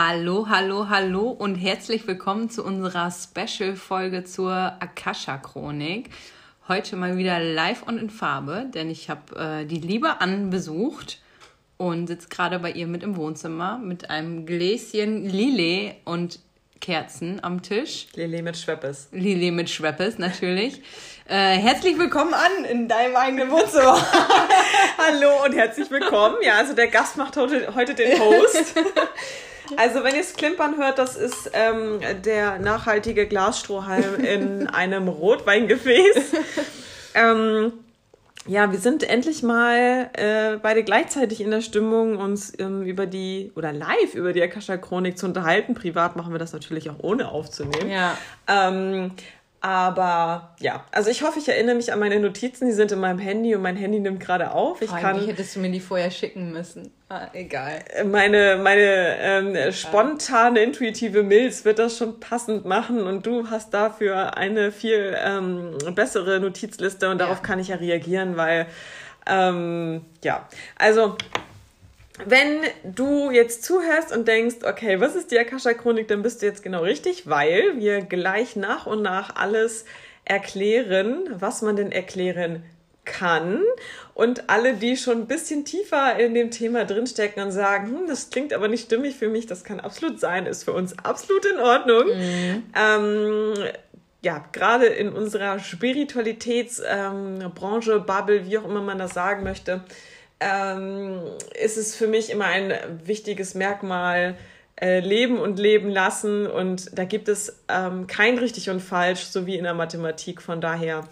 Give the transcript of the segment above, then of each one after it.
Hallo, hallo, hallo und herzlich willkommen zu unserer Special-Folge zur Akasha-Chronik. Heute mal wieder live und in Farbe, denn ich habe äh, die Liebe anbesucht und sitze gerade bei ihr mit im Wohnzimmer mit einem Gläschen Lillet und Kerzen am Tisch. Lillet mit Schweppes. Lillet mit Schweppes, natürlich. Äh, herzlich willkommen an in deinem eigenen Wohnzimmer. Hallo und herzlich willkommen. Ja, also der Gast macht heute, heute den Host. Also wenn ihr es klimpern hört, das ist ähm, der nachhaltige Glasstrohhalm in einem Rotweingefäß. ähm, ja, wir sind endlich mal äh, beide gleichzeitig in der Stimmung, uns ähm, über die oder live über die Akasha-Chronik zu unterhalten. Privat machen wir das natürlich auch ohne aufzunehmen. Ja. Ähm, aber ja, also ich hoffe, ich erinnere mich an meine Notizen, die sind in meinem Handy und mein Handy nimmt gerade auf. Ich kann, hättest du mir die vorher schicken müssen. Ah, egal. Meine, meine ähm, spontane, intuitive Milz wird das schon passend machen und du hast dafür eine viel ähm, bessere Notizliste und darauf kann ich ja reagieren, weil ähm, ja, also wenn du jetzt zuhörst und denkst, okay, was ist die Akasha-Chronik, dann bist du jetzt genau richtig, weil wir gleich nach und nach alles erklären, was man denn erklären kann. Und alle, die schon ein bisschen tiefer in dem Thema drinstecken und sagen, hm, das klingt aber nicht stimmig für mich, das kann absolut sein, ist für uns absolut in Ordnung. Mhm. Ähm, ja, gerade in unserer Spiritualitätsbranche, ähm, Bubble, wie auch immer man das sagen möchte, ähm, ist es für mich immer ein wichtiges Merkmal, äh, leben und leben lassen. Und da gibt es ähm, kein richtig und falsch, so wie in der Mathematik. Von daher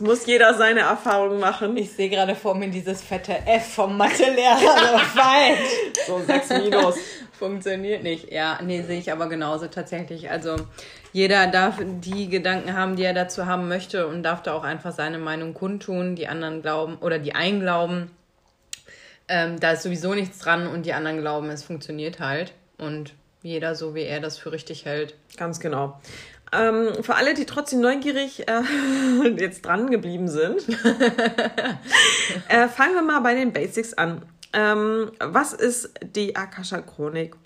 muss jeder seine Erfahrungen machen. Ich sehe gerade vor mir dieses fette F vom Mathelehrer. falsch. So 6 minus. Funktioniert nicht. Ja, nee, sehe ich aber genauso tatsächlich. Also jeder darf die Gedanken haben, die er dazu haben möchte und darf da auch einfach seine Meinung kundtun. Die anderen glauben oder die einen glauben, ähm, da ist sowieso nichts dran und die anderen glauben, es funktioniert halt. Und jeder so, wie er das für richtig hält. Ganz genau. Ähm, für alle, die trotzdem neugierig äh, jetzt dran geblieben sind, äh, fangen wir mal bei den Basics an. Ähm, was ist die Akasha-Chronik?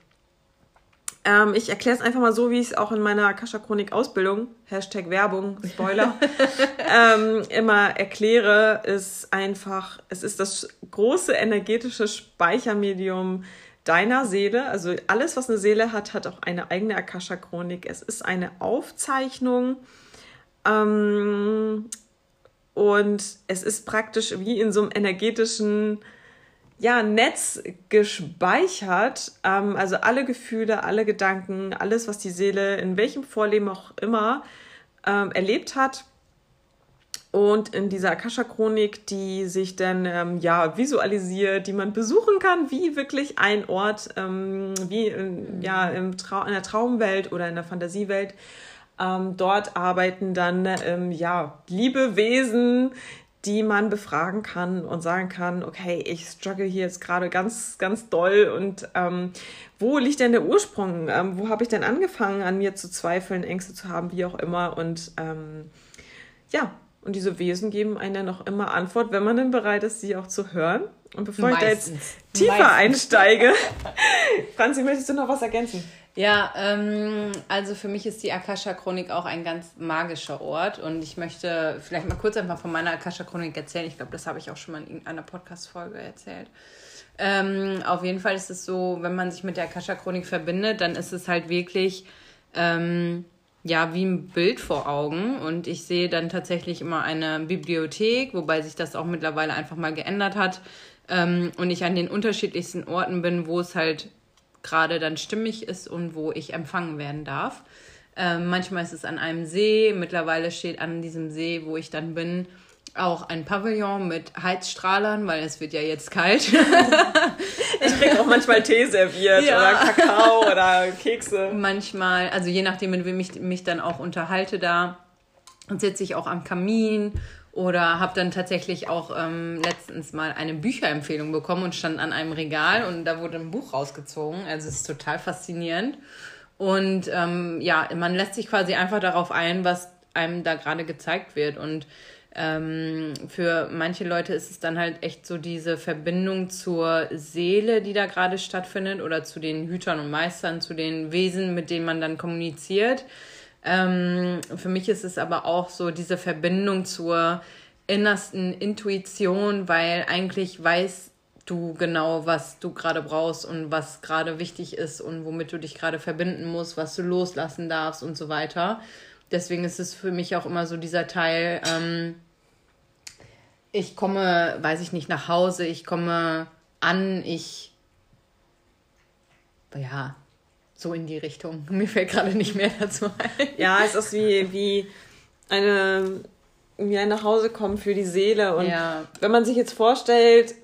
Ähm, ich erkläre es einfach mal so, wie ich es auch in meiner Akasha-Chronik-Ausbildung, Hashtag Werbung, Spoiler, ähm, immer erkläre, ist einfach, es ist das große energetische Speichermedium deiner Seele. Also alles, was eine Seele hat, hat auch eine eigene Akasha-Chronik. Es ist eine Aufzeichnung ähm, und es ist praktisch wie in so einem energetischen ja, Netz gespeichert. Ähm, also alle Gefühle, alle Gedanken, alles, was die Seele in welchem Vorleben auch immer ähm, erlebt hat. Und in dieser Akasha-Chronik, die sich dann ähm, ja visualisiert, die man besuchen kann, wie wirklich ein Ort, ähm, wie in, ja, im Trau in der Traumwelt oder in der Fantasiewelt. Ähm, dort arbeiten dann ähm, ja liebe Wesen, die man befragen kann und sagen kann, okay, ich struggle hier jetzt gerade ganz, ganz doll und ähm, wo liegt denn der Ursprung? Ähm, wo habe ich denn angefangen, an mir zu zweifeln, Ängste zu haben, wie auch immer? Und ähm, ja, und diese Wesen geben einen ja noch immer Antwort, wenn man denn bereit ist, sie auch zu hören. Und bevor Meistens. ich da jetzt tiefer Meistens. einsteige, Franzi, möchtest du noch was ergänzen? Ja, ähm, also für mich ist die Akasha-Chronik auch ein ganz magischer Ort und ich möchte vielleicht mal kurz einfach von meiner Akasha-Chronik erzählen. Ich glaube, das habe ich auch schon mal in irgendeiner Podcast-Folge erzählt. Ähm, auf jeden Fall ist es so, wenn man sich mit der Akasha-Chronik verbindet, dann ist es halt wirklich ähm, ja wie ein Bild vor Augen und ich sehe dann tatsächlich immer eine Bibliothek, wobei sich das auch mittlerweile einfach mal geändert hat ähm, und ich an den unterschiedlichsten Orten bin, wo es halt gerade dann stimmig ist und wo ich empfangen werden darf. Ähm, manchmal ist es an einem See, mittlerweile steht an diesem See, wo ich dann bin, auch ein Pavillon mit Heizstrahlern, weil es wird ja jetzt kalt. ich kriege auch manchmal Tee serviert ja. oder Kakao oder Kekse. Manchmal, also je nachdem, mit wem ich mich dann auch unterhalte da, sitze ich auch am Kamin oder habe dann tatsächlich auch ähm, letztens mal eine Bücherempfehlung bekommen und stand an einem Regal und da wurde ein Buch rausgezogen. Also es ist total faszinierend. Und ähm, ja, man lässt sich quasi einfach darauf ein, was einem da gerade gezeigt wird. Und ähm, für manche Leute ist es dann halt echt so diese Verbindung zur Seele, die da gerade stattfindet oder zu den Hütern und Meistern, zu den Wesen, mit denen man dann kommuniziert. Ähm, für mich ist es aber auch so diese Verbindung zur innersten Intuition, weil eigentlich weißt du genau, was du gerade brauchst und was gerade wichtig ist und womit du dich gerade verbinden musst, was du loslassen darfst und so weiter. Deswegen ist es für mich auch immer so dieser Teil, ähm, ich komme, weiß ich nicht, nach Hause, ich komme an, ich, ja, so in die Richtung. Mir fällt gerade nicht mehr dazu ein. Ja, es ist wie, wie eine, wie ein Nachhausekommen für die Seele. Und ja. wenn man sich jetzt vorstellt,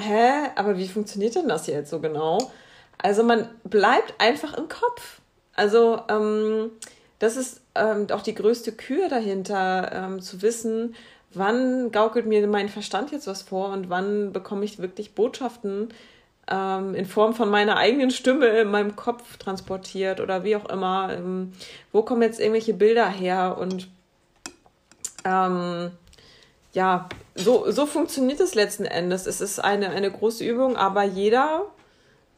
hä, aber wie funktioniert denn das jetzt so genau? Also man bleibt einfach im Kopf. Also ähm, das ist ähm, auch die größte Kür dahinter, ähm, zu wissen, wann gaukelt mir mein Verstand jetzt was vor und wann bekomme ich wirklich Botschaften ähm, in Form von meiner eigenen Stimme in meinem Kopf transportiert oder wie auch immer. Ähm, wo kommen jetzt irgendwelche Bilder her? Und ähm, ja, so, so funktioniert es letzten Endes. Es ist eine, eine große Übung, aber jeder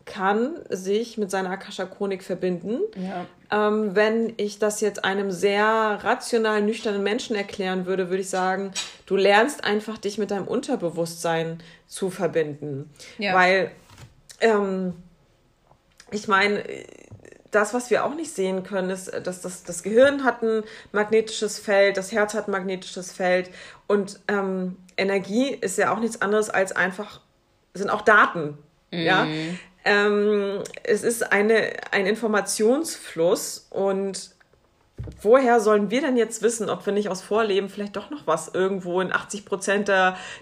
kann sich mit seiner Akasha-Chronik verbinden. Ja. Ähm, wenn ich das jetzt einem sehr rational nüchternen Menschen erklären würde, würde ich sagen, du lernst einfach dich mit deinem Unterbewusstsein zu verbinden. Ja. Weil, ähm, ich meine, das, was wir auch nicht sehen können, ist, dass das, das Gehirn hat ein magnetisches Feld, das Herz hat ein magnetisches Feld und ähm, Energie ist ja auch nichts anderes als einfach, sind auch Daten. Mhm. Ja, ähm, es ist eine, ein Informationsfluss und woher sollen wir denn jetzt wissen, ob wir nicht aus Vorleben vielleicht doch noch was irgendwo in 80 Prozent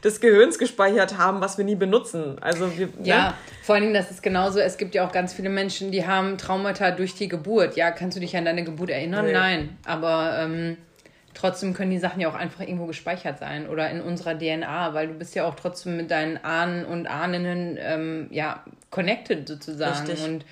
des Gehirns gespeichert haben, was wir nie benutzen? Also wir, ja, ne? vor allen Dingen, das ist genauso. Es gibt ja auch ganz viele Menschen, die haben Traumata durch die Geburt. Ja, kannst du dich an deine Geburt erinnern? Nee. Nein, aber ähm, trotzdem können die Sachen ja auch einfach irgendwo gespeichert sein oder in unserer DNA, weil du bist ja auch trotzdem mit deinen Ahnen und Ahnen ähm, ja connected sozusagen. Richtig. Und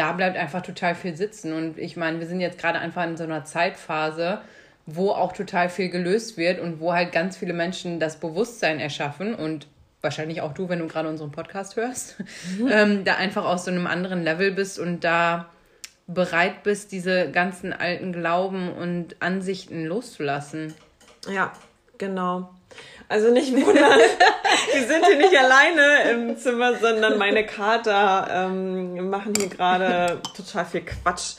da bleibt einfach total viel sitzen. Und ich meine, wir sind jetzt gerade einfach in so einer Zeitphase, wo auch total viel gelöst wird und wo halt ganz viele Menschen das Bewusstsein erschaffen und wahrscheinlich auch du, wenn du gerade unseren Podcast hörst, mhm. ähm, da einfach aus so einem anderen Level bist und da bereit bist, diese ganzen alten Glauben und Ansichten loszulassen. Ja, genau. Also nicht wundern, wir sind hier nicht alleine im Zimmer, sondern meine Kater ähm, machen hier gerade total viel Quatsch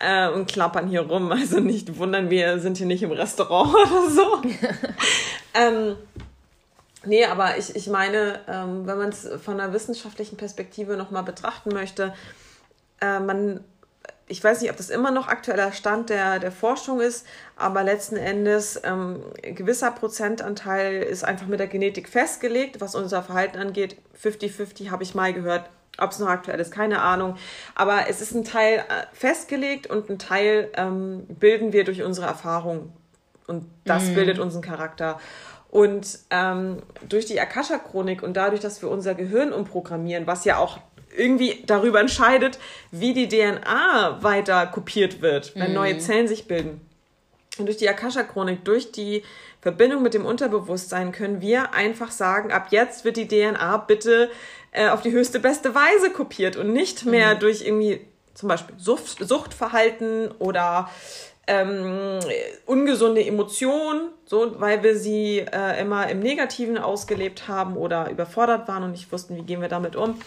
äh, und klappern hier rum. Also nicht wundern, wir sind hier nicht im Restaurant oder so. ähm, nee, aber ich, ich meine, ähm, wenn man es von einer wissenschaftlichen Perspektive nochmal betrachten möchte, äh, man ich weiß nicht, ob das immer noch aktueller Stand der, der Forschung ist, aber letzten Endes ähm, ein gewisser Prozentanteil ist einfach mit der Genetik festgelegt, was unser Verhalten angeht. 50-50 habe ich mal gehört. Ob es noch aktuell ist, keine Ahnung. Aber es ist ein Teil äh, festgelegt und ein Teil ähm, bilden wir durch unsere Erfahrung. Und das mm. bildet unseren Charakter. Und ähm, durch die Akasha-Chronik und dadurch, dass wir unser Gehirn umprogrammieren, was ja auch irgendwie darüber entscheidet, wie die DNA weiter kopiert wird, wenn mhm. neue Zellen sich bilden. Und durch die Akasha-Chronik, durch die Verbindung mit dem Unterbewusstsein können wir einfach sagen, ab jetzt wird die DNA bitte äh, auf die höchste beste Weise kopiert und nicht mehr mhm. durch irgendwie zum Beispiel Sucht, Suchtverhalten oder ähm, ungesunde Emotionen, so, weil wir sie äh, immer im Negativen ausgelebt haben oder überfordert waren und nicht wussten, wie gehen wir damit um.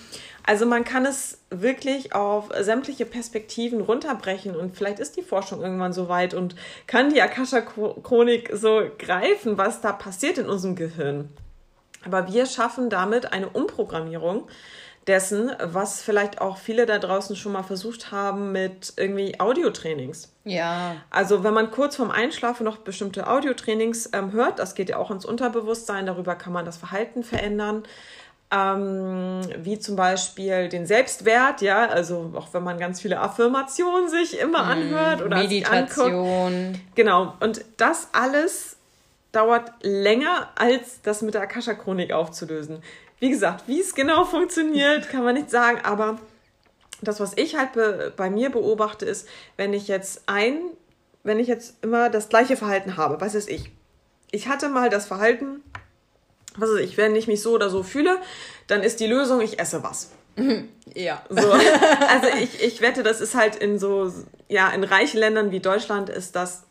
Also man kann es wirklich auf sämtliche Perspektiven runterbrechen und vielleicht ist die Forschung irgendwann so weit und kann die Akasha-Chronik so greifen, was da passiert in unserem Gehirn. Aber wir schaffen damit eine Umprogrammierung dessen, was vielleicht auch viele da draußen schon mal versucht haben mit irgendwie Audiotrainings. Ja. Also wenn man kurz vorm Einschlafen noch bestimmte Audiotrainings ähm, hört, das geht ja auch ins Unterbewusstsein, darüber kann man das Verhalten verändern ähm, wie zum Beispiel den Selbstwert, ja, also auch wenn man ganz viele Affirmationen sich immer mm, anhört oder Meditation. Genau, und das alles dauert länger, als das mit der Akasha-Chronik aufzulösen. Wie gesagt, wie es genau funktioniert, kann man nicht sagen, aber das, was ich halt be bei mir beobachte, ist, wenn ich jetzt ein, wenn ich jetzt immer das gleiche Verhalten habe, was ist ich? ich hatte mal das Verhalten, was weiß ich, wenn ich mich so oder so fühle, dann ist die Lösung, ich esse was. Ja. So. Also ich, ich wette, das ist halt in so, ja, in reichen Ländern wie Deutschland ist das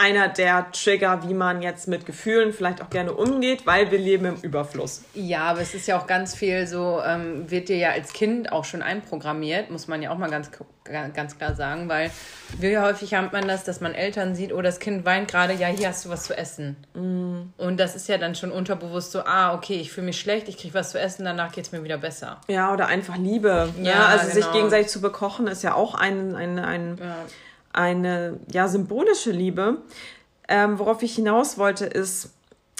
einer der Trigger, wie man jetzt mit Gefühlen vielleicht auch gerne umgeht, weil wir leben im Überfluss. Ja, aber es ist ja auch ganz viel so, ähm, wird dir ja als Kind auch schon einprogrammiert, muss man ja auch mal ganz, ganz klar sagen, weil wie häufig hat man das, dass man Eltern sieht, oh, das Kind weint gerade, ja, hier hast du was zu essen. Mm. Und das ist ja dann schon unterbewusst so, ah, okay, ich fühle mich schlecht, ich kriege was zu essen, danach geht es mir wieder besser. Ja, oder einfach Liebe. Ne? Ja, also genau. sich gegenseitig zu bekochen ist ja auch ein, ein, ein ja eine ja, symbolische Liebe. Ähm, worauf ich hinaus wollte, ist,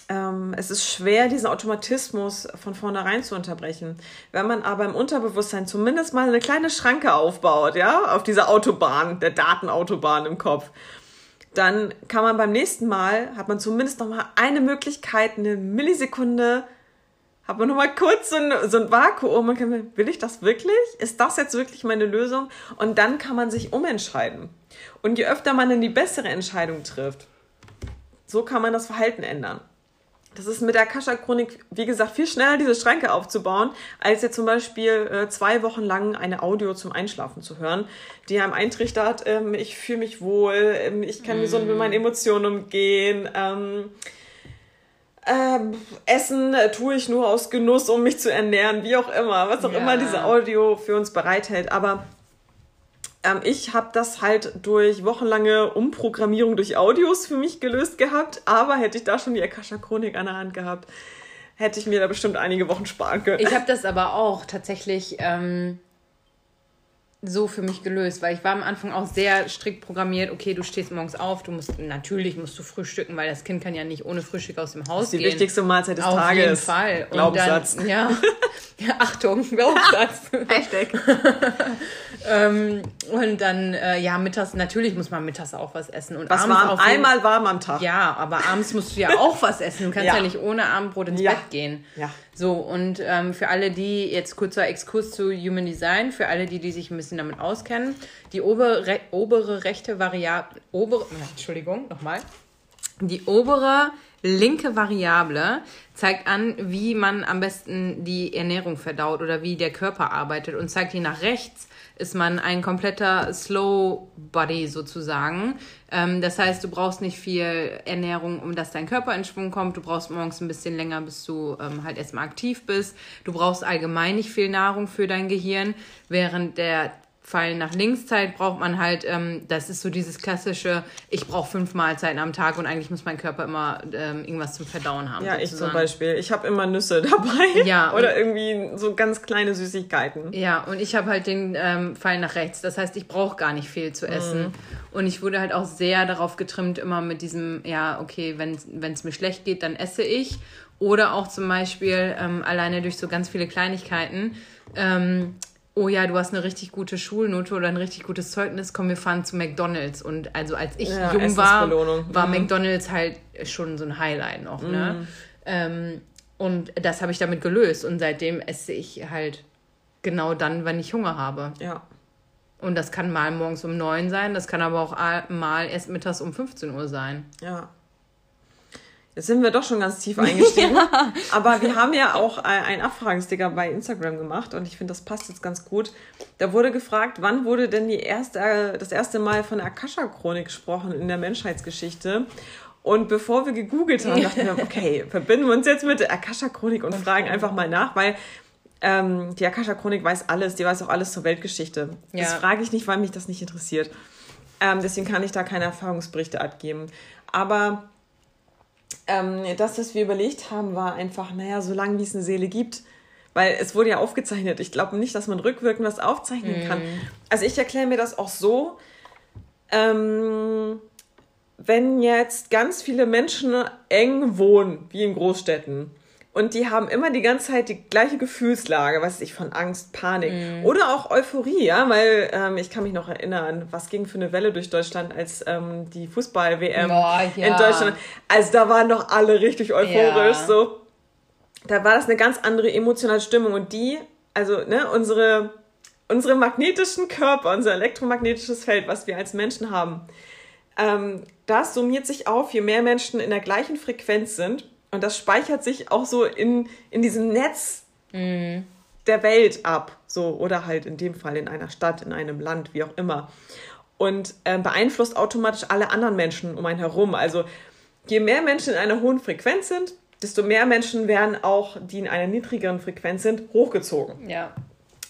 ähm, es ist schwer, diesen Automatismus von vornherein zu unterbrechen. Wenn man aber im Unterbewusstsein zumindest mal eine kleine Schranke aufbaut, ja, auf dieser Autobahn, der Datenautobahn im Kopf, dann kann man beim nächsten Mal, hat man zumindest noch mal eine Möglichkeit, eine Millisekunde hat man nochmal kurz so ein, so ein Vakuum und kann, will ich das wirklich? Ist das jetzt wirklich meine Lösung? Und dann kann man sich umentscheiden. Und je öfter man dann die bessere Entscheidung trifft, so kann man das Verhalten ändern. Das ist mit der Akasha-Chronik, wie gesagt, viel schneller diese Schranke aufzubauen, als jetzt zum Beispiel äh, zwei Wochen lang eine Audio zum Einschlafen zu hören, die einem eintrichtert, ähm, ich fühle mich wohl, ähm, ich kann mm. gesund mit meinen Emotionen umgehen, ähm, ähm, Essen tue ich nur aus Genuss, um mich zu ernähren, wie auch immer, was auch ja. immer diese Audio für uns bereithält. Aber ähm, ich habe das halt durch wochenlange Umprogrammierung durch Audios für mich gelöst gehabt. Aber hätte ich da schon die Akasha Chronik an der Hand gehabt, hätte ich mir da bestimmt einige Wochen sparen können. Ich habe das aber auch tatsächlich. Ähm so für mich gelöst, weil ich war am Anfang auch sehr strikt programmiert. Okay, du stehst morgens auf, du musst natürlich musst du frühstücken, weil das Kind kann ja nicht ohne Frühstück aus dem Haus gehen. Das ist die gehen. wichtigste Mahlzeit des auf Tages. Auf jeden Fall. Glaubenssatz. Dann, ja, ja, Achtung, Glaubenssatz. Hashtag. ähm, und dann, äh, ja, mittags, natürlich muss man mittags auch was essen. Und was abends warm, auf einmal warm am Tag. Ja, aber abends musst du ja auch was essen. Du kannst ja, ja nicht ohne Abendbrot ins ja. Bett gehen. Ja. So, und ähm, für alle, die, jetzt kurzer Exkurs zu Human Design, für alle, die, die sich ein bisschen damit auskennen, die obere, re, obere rechte Variable, obere, Entschuldigung, nochmal, die obere linke Variable zeigt an, wie man am besten die Ernährung verdaut oder wie der Körper arbeitet und zeigt die nach rechts ist man ein kompletter Slow Body sozusagen. Ähm, das heißt, du brauchst nicht viel Ernährung, um dass dein Körper in Schwung kommt. Du brauchst morgens ein bisschen länger, bis du ähm, halt erstmal aktiv bist. Du brauchst allgemein nicht viel Nahrung für dein Gehirn, während der Fallen nach Linkszeit braucht man halt, ähm, das ist so dieses klassische, ich brauche fünf Mahlzeiten am Tag und eigentlich muss mein Körper immer ähm, irgendwas zum Verdauen haben. Ja, sozusagen. ich zum Beispiel. Ich habe immer Nüsse dabei. Ja. Oder irgendwie so ganz kleine Süßigkeiten. Ja, und ich habe halt den ähm, Fall nach rechts. Das heißt, ich brauche gar nicht viel zu essen. Mm. Und ich wurde halt auch sehr darauf getrimmt, immer mit diesem, ja, okay, wenn es mir schlecht geht, dann esse ich. Oder auch zum Beispiel ähm, alleine durch so ganz viele Kleinigkeiten. Ähm, oh ja, du hast eine richtig gute Schulnote oder ein richtig gutes Zeugnis, komm, wir fahren zu McDonalds. Und also als ich ja, jung war, war mhm. McDonalds halt schon so ein Highlight noch. Ne? Mhm. Ähm, und das habe ich damit gelöst. Und seitdem esse ich halt genau dann, wenn ich Hunger habe. Ja. Und das kann mal morgens um neun sein, das kann aber auch mal erst mittags um 15 Uhr sein. Ja. Jetzt sind wir doch schon ganz tief eingestiegen. ja. Aber wir haben ja auch einen Abfragensticker bei Instagram gemacht und ich finde, das passt jetzt ganz gut. Da wurde gefragt, wann wurde denn die erste, das erste Mal von der Akasha-Chronik gesprochen in der Menschheitsgeschichte? Und bevor wir gegoogelt haben, dachten wir, okay, verbinden wir uns jetzt mit der Akasha-Chronik und fragen einfach mal nach, weil ähm, die Akasha-Chronik weiß alles, die weiß auch alles zur Weltgeschichte. Ja. Das frage ich nicht, weil mich das nicht interessiert. Ähm, deswegen kann ich da keine Erfahrungsberichte abgeben. Aber ähm, das, was wir überlegt haben, war einfach, naja, solange wie es eine Seele gibt, weil es wurde ja aufgezeichnet. Ich glaube nicht, dass man rückwirkend was aufzeichnen mm. kann. Also ich erkläre mir das auch so, ähm, wenn jetzt ganz viele Menschen eng wohnen, wie in Großstädten, und die haben immer die ganze Zeit die gleiche Gefühlslage, was ich von Angst, Panik mm. oder auch Euphorie, ja, weil ähm, ich kann mich noch erinnern, was ging für eine Welle durch Deutschland, als ähm, die Fußball-WM ja. in Deutschland, also da waren doch alle richtig euphorisch, ja. so. Da war das eine ganz andere emotionale Stimmung und die, also ne, unsere unsere magnetischen Körper, unser elektromagnetisches Feld, was wir als Menschen haben, ähm, das summiert sich auf, je mehr Menschen in der gleichen Frequenz sind. Und das speichert sich auch so in, in diesem Netz mhm. der Welt ab. So, oder halt in dem Fall in einer Stadt, in einem Land, wie auch immer. Und äh, beeinflusst automatisch alle anderen Menschen um einen herum. Also je mehr Menschen in einer hohen Frequenz sind, desto mehr Menschen werden auch, die in einer niedrigeren Frequenz sind, hochgezogen. Ja.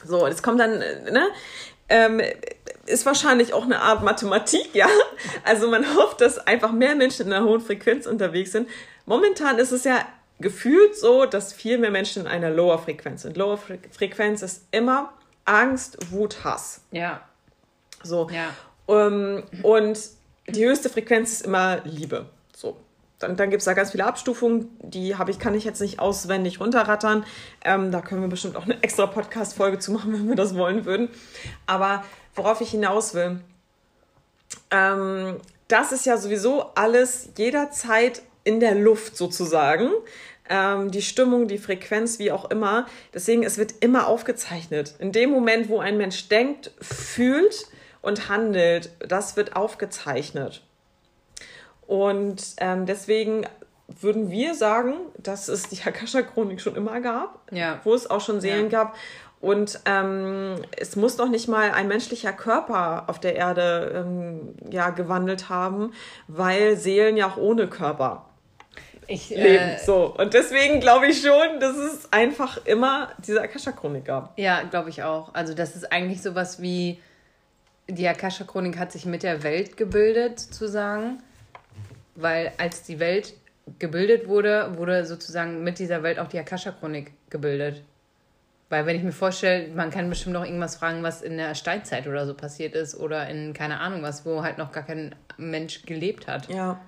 So, es kommt dann, äh, ne? Ähm, ist wahrscheinlich auch eine Art Mathematik, ja. Also man hofft, dass einfach mehr Menschen in einer hohen Frequenz unterwegs sind. Momentan ist es ja gefühlt so, dass viel mehr Menschen in einer Lower Frequenz sind. Lower Fre Frequenz ist immer Angst, Wut, Hass. Ja. So. Ja. Um, ähm, und die höchste Frequenz ist immer Liebe. So dann, dann gibt es da ganz viele Abstufungen, die habe ich, kann ich jetzt nicht auswendig runterrattern. Ähm, da können wir bestimmt auch eine extra Podcast-Folge zu machen, wenn wir das wollen würden. Aber worauf ich hinaus will, ähm, das ist ja sowieso alles jederzeit in der Luft sozusagen. Ähm, die Stimmung, die Frequenz, wie auch immer. Deswegen, es wird immer aufgezeichnet. In dem Moment, wo ein Mensch denkt, fühlt und handelt, das wird aufgezeichnet. Und ähm, deswegen würden wir sagen, dass es die Akasha-Chronik schon immer gab, ja. wo es auch schon Seelen ja. gab. Und ähm, es muss noch nicht mal ein menschlicher Körper auf der Erde ähm, ja, gewandelt haben, weil Seelen ja auch ohne Körper ich, leben. Äh, so. Und deswegen glaube ich schon, dass es einfach immer diese Akasha-Chronik gab. Ja, glaube ich auch. Also das ist eigentlich sowas wie, die Akasha-Chronik hat sich mit der Welt gebildet, zu sagen weil als die Welt gebildet wurde, wurde sozusagen mit dieser Welt auch die Akasha-Chronik gebildet. Weil wenn ich mir vorstelle, man kann bestimmt noch irgendwas fragen, was in der Steinzeit oder so passiert ist oder in keine Ahnung was, wo halt noch gar kein Mensch gelebt hat. Ja,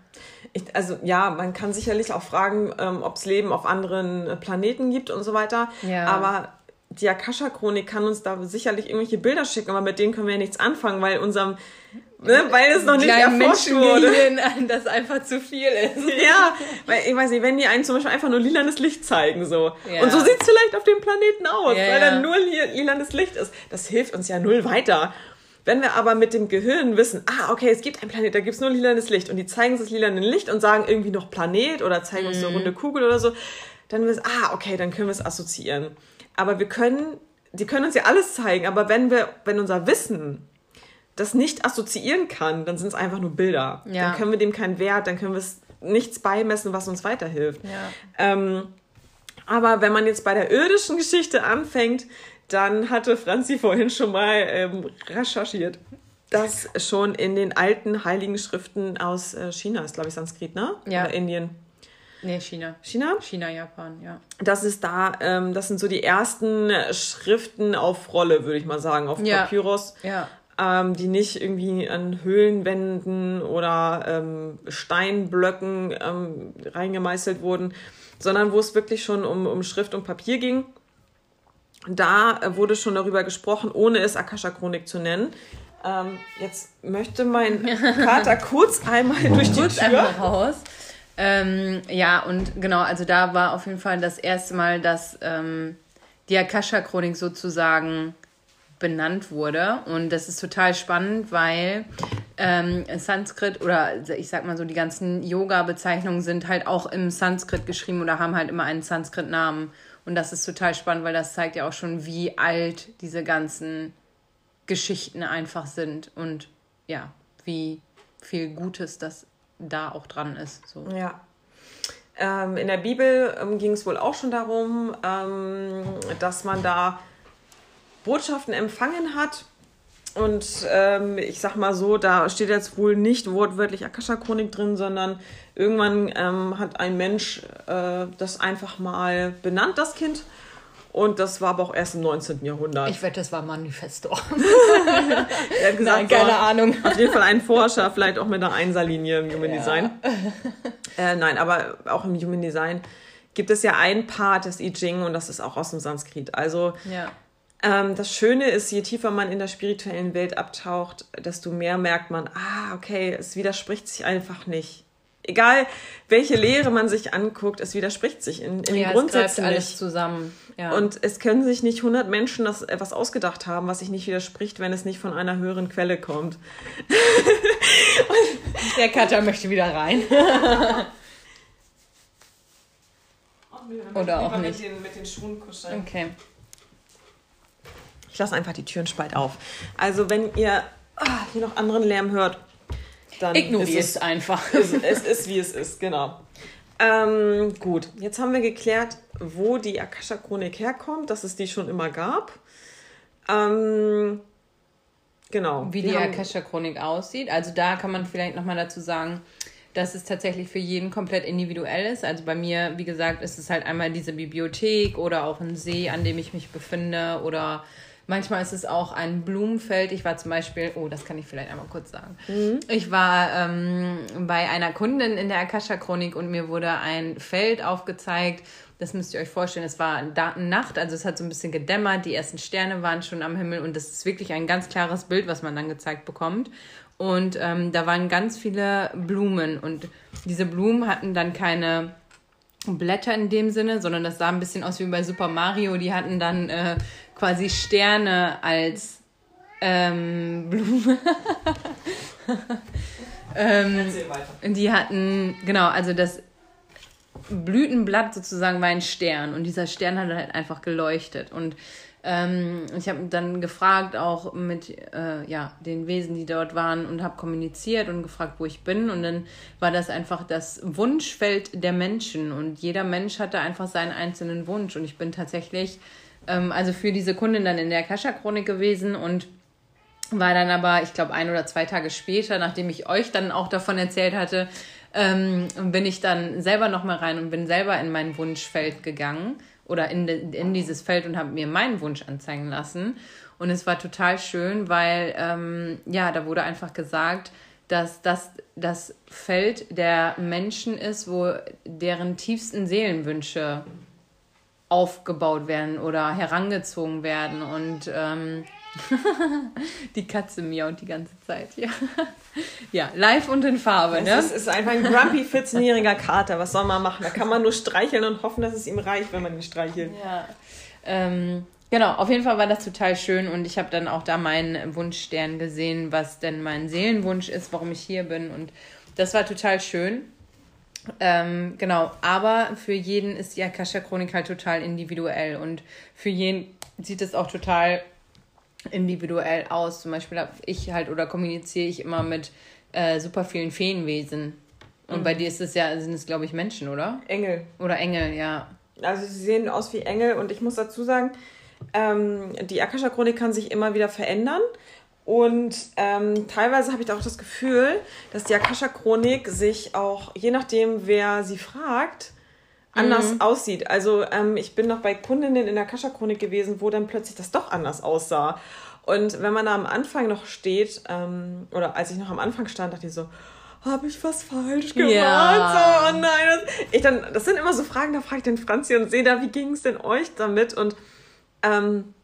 ich, also ja, man kann sicherlich auch fragen, ähm, ob es Leben auf anderen Planeten gibt und so weiter. Ja. Aber die Akasha-Chronik kann uns da sicherlich irgendwelche Bilder schicken, aber mit denen können wir ja nichts anfangen, weil unserem ne, weil es noch nicht erforscht wurde. das einfach zu viel ist. ja, weil ich weiß nicht, wenn die einen zum Beispiel einfach nur lilanes Licht zeigen, so. Ja. Und so sieht es vielleicht auf dem Planeten aus, ja, weil da nur lilanes Licht ist. Das hilft uns ja null weiter. Wenn wir aber mit dem Gehirn wissen, ah, okay, es gibt einen Planet, da gibt es nur lilanes Licht und die zeigen uns das lilane Licht und sagen irgendwie noch Planet oder zeigen mhm. uns eine runde Kugel oder so, dann wissen ah, okay, dann können wir es assoziieren. Aber wir können, die können uns ja alles zeigen, aber wenn wir, wenn unser Wissen das nicht assoziieren kann, dann sind es einfach nur Bilder. Ja. Dann können wir dem keinen Wert, dann können wir es nichts beimessen, was uns weiterhilft. Ja. Ähm, aber wenn man jetzt bei der irdischen Geschichte anfängt, dann hatte Franzi vorhin schon mal ähm, recherchiert, dass schon in den alten heiligen Schriften aus äh, China ist, glaube ich, Sanskrit, ne? Ja. Oder Indien. Nee, China. China? China, Japan, ja. Das ist da, ähm, das sind so die ersten Schriften auf Rolle, würde ich mal sagen, auf ja. Papyrus. Ja ähm, die nicht irgendwie an Höhlenwänden oder ähm, Steinblöcken ähm, reingemeißelt wurden, sondern wo es wirklich schon um, um Schrift und Papier ging. Da äh, wurde schon darüber gesprochen, ohne es Akasha-Chronik zu nennen. Ähm, jetzt möchte mein Kater kurz einmal durch die kurz Tür. Einmal raus. Ähm, ja, und genau, also da war auf jeden Fall das erste Mal, dass ähm, die Akasha-Chronik sozusagen benannt wurde. Und das ist total spannend, weil ähm, Sanskrit oder ich sag mal so, die ganzen Yoga-Bezeichnungen sind halt auch im Sanskrit geschrieben oder haben halt immer einen Sanskrit-Namen. Und das ist total spannend, weil das zeigt ja auch schon, wie alt diese ganzen Geschichten einfach sind und ja, wie viel Gutes das da auch dran ist. So. Ja. Ähm, in der Bibel ähm, ging es wohl auch schon darum, ähm, dass man da Botschaften empfangen hat. Und ähm, ich sag mal so, da steht jetzt wohl nicht wortwörtlich Akasha-Chronik drin, sondern irgendwann ähm, hat ein Mensch äh, das einfach mal benannt, das Kind. Und das war aber auch erst im 19. Jahrhundert. Ich wette, das war Manifesto. er hat gesagt, Nein, keine so, Ahnung. Auf jeden Fall ein Forscher, vielleicht auch mit einer Einserlinie im Human ja. Design. Äh, nein, aber auch im Human Design gibt es ja ein Part des I Ching und das ist auch aus dem Sanskrit. Also ja. Ähm, das Schöne ist, je tiefer man in der spirituellen Welt abtaucht, desto mehr merkt man, ah, okay, es widerspricht sich einfach nicht. Egal, welche Lehre man sich anguckt, es widerspricht sich in, in ja, den Grundsätzen es alles zusammen. Ja. Und es können sich nicht 100 Menschen das etwas ausgedacht haben, was sich nicht widerspricht, wenn es nicht von einer höheren Quelle kommt. Der Cutter möchte wieder rein. Oder auch nicht. Mit den, mit den Schuhen kuscheln. Okay. Ich lasse einfach die Türen spalt auf. Also wenn ihr ah, hier noch anderen Lärm hört, dann ignoriert es einfach. Es, es ist wie es ist, genau. Ähm, gut, jetzt haben wir geklärt, wo die Akasha-Chronik herkommt, dass es die schon immer gab. Ähm, genau. Wie die Akasha-Chronik aussieht. Also da kann man vielleicht nochmal dazu sagen, dass es tatsächlich für jeden komplett individuell ist. Also bei mir, wie gesagt, ist es halt einmal diese Bibliothek oder auch ein See, an dem ich mich befinde oder Manchmal ist es auch ein Blumenfeld. Ich war zum Beispiel, oh, das kann ich vielleicht einmal kurz sagen. Mhm. Ich war ähm, bei einer Kundin in der Akasha-Chronik und mir wurde ein Feld aufgezeigt. Das müsst ihr euch vorstellen. Es war Nacht, also es hat so ein bisschen gedämmert. Die ersten Sterne waren schon am Himmel und das ist wirklich ein ganz klares Bild, was man dann gezeigt bekommt. Und ähm, da waren ganz viele Blumen und diese Blumen hatten dann keine Blätter in dem Sinne, sondern das sah ein bisschen aus wie bei Super Mario. Die hatten dann äh, quasi Sterne als ähm, Blume. ähm, die hatten, genau, also das Blütenblatt sozusagen war ein Stern und dieser Stern hat halt einfach geleuchtet. Und ähm, ich habe dann gefragt, auch mit äh, ja, den Wesen, die dort waren, und habe kommuniziert und gefragt, wo ich bin. Und dann war das einfach das Wunschfeld der Menschen. Und jeder Mensch hatte einfach seinen einzelnen Wunsch. Und ich bin tatsächlich ähm, also für diese Kundin dann in der Kascha-Chronik gewesen und war dann aber, ich glaube, ein oder zwei Tage später, nachdem ich euch dann auch davon erzählt hatte, ähm, bin ich dann selber nochmal rein und bin selber in mein Wunschfeld gegangen oder in, in dieses Feld und habe mir meinen Wunsch anzeigen lassen. Und es war total schön, weil ähm, ja, da wurde einfach gesagt, dass das das Feld der Menschen ist, wo deren tiefsten Seelenwünsche aufgebaut werden oder herangezogen werden. Und ähm, die Katze miaut die ganze Zeit, ja. ja, live und in Farbe, ne? Es ist, einfach ein grumpy 14-jähriger Kater. Was soll man machen? Da kann man nur streicheln und hoffen, dass es ihm reicht, wenn man ihn streichelt. Ja. Ähm, genau, auf jeden Fall war das total schön und ich habe dann auch da meinen Wunschstern gesehen, was denn mein Seelenwunsch ist, warum ich hier bin. Und das war total schön. Ähm, genau, aber für jeden ist die Akasha-Chronik halt total individuell und für jeden sieht es auch total individuell aus. Zum Beispiel habe ich halt oder kommuniziere ich immer mit äh, super vielen Feenwesen. Und mhm. bei dir ist es ja, sind es glaube ich Menschen, oder? Engel. Oder Engel, ja. Also sie sehen aus wie Engel und ich muss dazu sagen, ähm, die Akasha-Chronik kann sich immer wieder verändern. Und ähm, teilweise habe ich auch das Gefühl, dass die Akasha-Chronik sich auch, je nachdem, wer sie fragt, anders mhm. aussieht. Also ähm, ich bin noch bei Kundinnen in der Akasha-Chronik gewesen, wo dann plötzlich das doch anders aussah. Und wenn man da am Anfang noch steht, ähm, oder als ich noch am Anfang stand, dachte ich so, habe ich was falsch gemacht? Ja. So, oh nein. Das, ich dann, das sind immer so Fragen, da frage ich den Franzi und Seda, wie ging es denn euch damit? Und ähm,